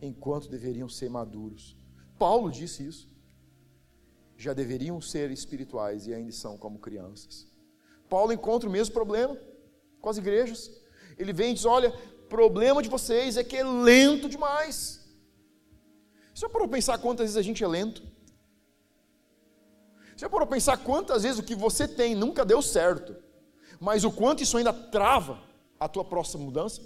enquanto deveriam ser maduros. Paulo disse isso. Já deveriam ser espirituais e ainda são como crianças. Paulo encontra o mesmo problema com as igrejas. Ele vem e diz: Olha, problema de vocês é que é lento demais. Você já parou pensar quantas vezes a gente é lento? Você já parou pensar quantas vezes o que você tem nunca deu certo? mas o quanto isso ainda trava a tua próxima mudança.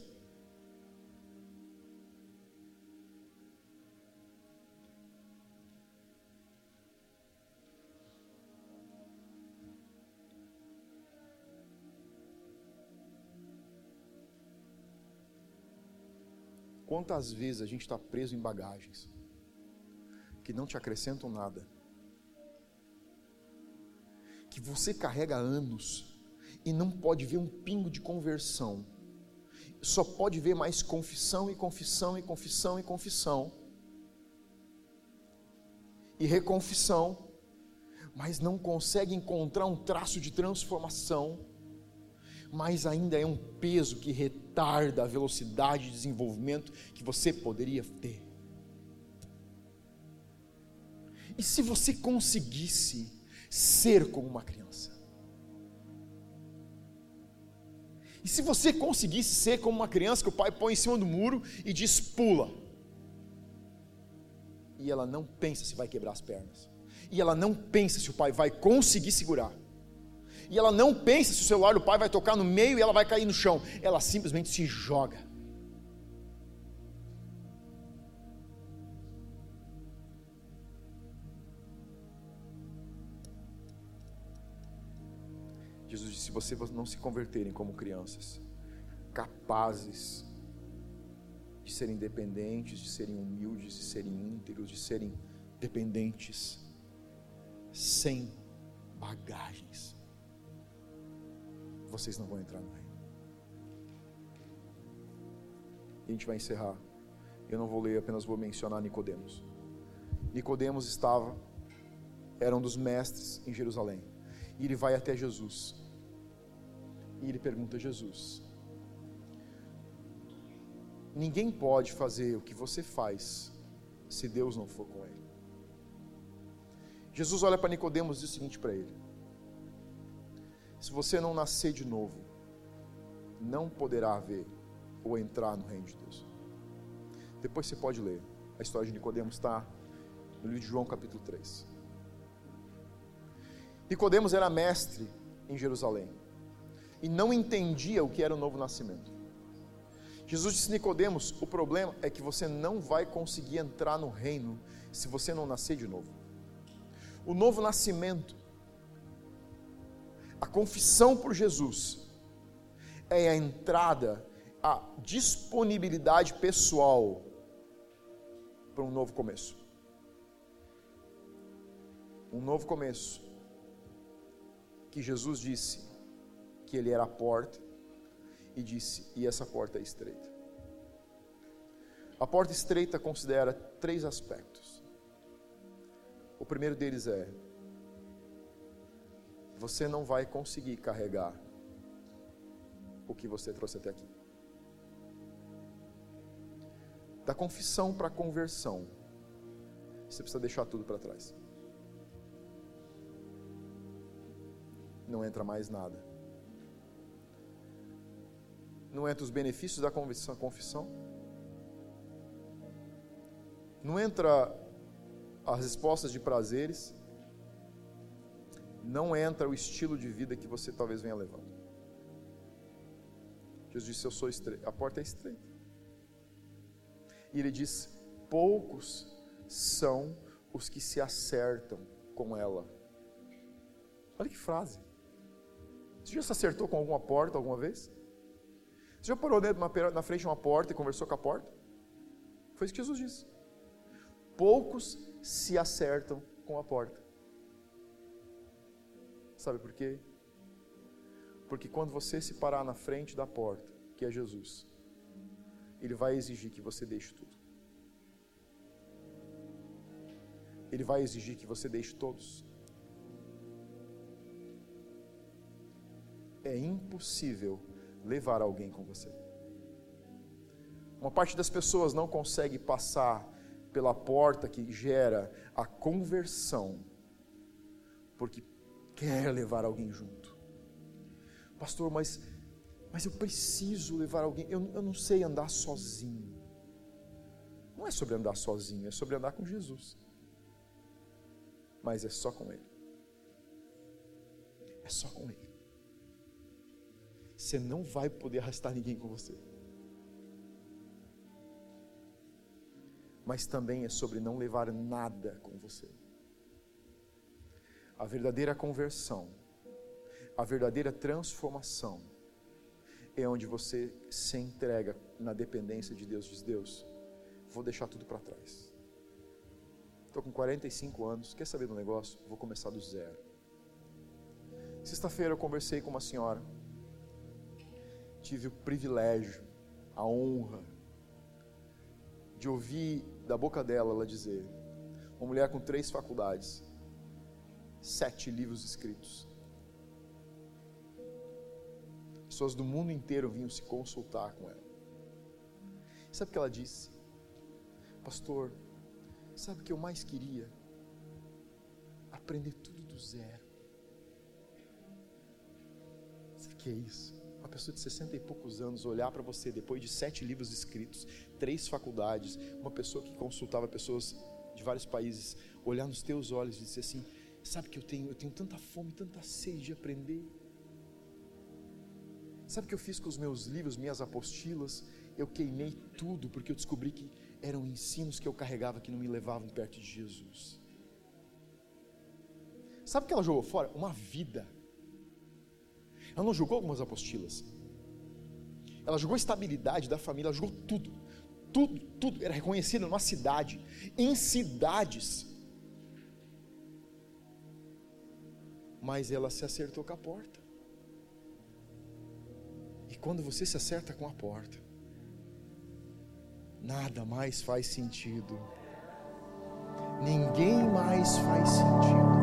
Quantas vezes a gente está preso em bagagens que não te acrescentam nada, que você carrega anos e não pode ver um pingo de conversão, só pode ver mais confissão e confissão e confissão e confissão. E reconfissão, mas não consegue encontrar um traço de transformação mas ainda é um peso que retarda a velocidade de desenvolvimento que você poderia ter. E se você conseguisse ser como uma criança? E se você conseguisse ser como uma criança que o pai põe em cima do muro e diz pula? E ela não pensa se vai quebrar as pernas. E ela não pensa se o pai vai conseguir segurar e ela não pensa se o celular do pai vai tocar no meio e ela vai cair no chão. Ela simplesmente se joga. Jesus disse: se vocês não se converterem como crianças, capazes de serem dependentes, de serem humildes, de serem íntegros, de serem dependentes, sem bagagens vocês não vão entrar no reino. E a gente vai encerrar. Eu não vou ler, apenas vou mencionar Nicodemos. Nicodemos estava, era um dos mestres em Jerusalém. E ele vai até Jesus. E ele pergunta a Jesus: Ninguém pode fazer o que você faz se Deus não for com ele. Jesus olha para Nicodemos e diz o seguinte para ele: se você não nascer de novo, não poderá ver ou entrar no reino de Deus. Depois você pode ler. A história de Nicodemos está no livro de João, capítulo 3. Nicodemos era mestre em Jerusalém e não entendia o que era o novo nascimento. Jesus disse Nicodemos: "O problema é que você não vai conseguir entrar no reino se você não nascer de novo." O novo nascimento a confissão por Jesus é a entrada, a disponibilidade pessoal para um novo começo. Um novo começo. Que Jesus disse que Ele era a porta e disse: e essa porta é estreita. A porta estreita considera três aspectos. O primeiro deles é você não vai conseguir carregar o que você trouxe até aqui. Da confissão para a conversão, você precisa deixar tudo para trás. Não entra mais nada. Não entra os benefícios da confissão. Não entra as respostas de prazeres não entra o estilo de vida que você talvez venha levando. Jesus disse: Eu sou estreito. A porta é estreita. E ele diz: Poucos são os que se acertam com ela. Olha que frase. Você já se acertou com alguma porta alguma vez? Você já parou na frente de uma porta e conversou com a porta? Foi isso que Jesus disse. Poucos se acertam com a porta. Sabe por quê? Porque quando você se parar na frente da porta, que é Jesus, Ele vai exigir que você deixe tudo. Ele vai exigir que você deixe todos. É impossível levar alguém com você. Uma parte das pessoas não consegue passar pela porta que gera a conversão, porque quer levar alguém junto. Pastor, mas, mas eu preciso levar alguém. Eu, eu não sei andar sozinho. Não é sobre andar sozinho, é sobre andar com Jesus. Mas é só com Ele. É só com Ele. você não vai poder arrastar ninguém com você. Mas também é sobre não levar nada com você. A verdadeira conversão, a verdadeira transformação, é onde você se entrega na dependência de Deus. Diz: Deus, vou deixar tudo para trás. Estou com 45 anos, quer saber do negócio? Vou começar do zero. Sexta-feira eu conversei com uma senhora. Tive o privilégio, a honra de ouvir da boca dela ela dizer: uma mulher com três faculdades, sete livros escritos. Pessoas do mundo inteiro vinham se consultar com ela. Sabe o que ela disse? Pastor, sabe o que eu mais queria? Aprender tudo do zero. Sabe o que é isso? Uma pessoa de 60 e poucos anos olhar para você depois de sete livros escritos, três faculdades, uma pessoa que consultava pessoas de vários países, olhar nos teus olhos e dizer assim: Sabe que eu tenho, eu tenho tanta fome, tanta sede de aprender. Sabe o que eu fiz com os meus livros, minhas apostilas? Eu queimei tudo porque eu descobri que eram ensinos que eu carregava que não me levavam perto de Jesus. Sabe o que ela jogou fora? Uma vida. Ela não jogou algumas apostilas. Ela jogou a estabilidade da família, ela jogou tudo. Tudo, tudo. Era reconhecida numa cidade, em cidades. Mas ela se acertou com a porta. E quando você se acerta com a porta, nada mais faz sentido. Ninguém mais faz sentido.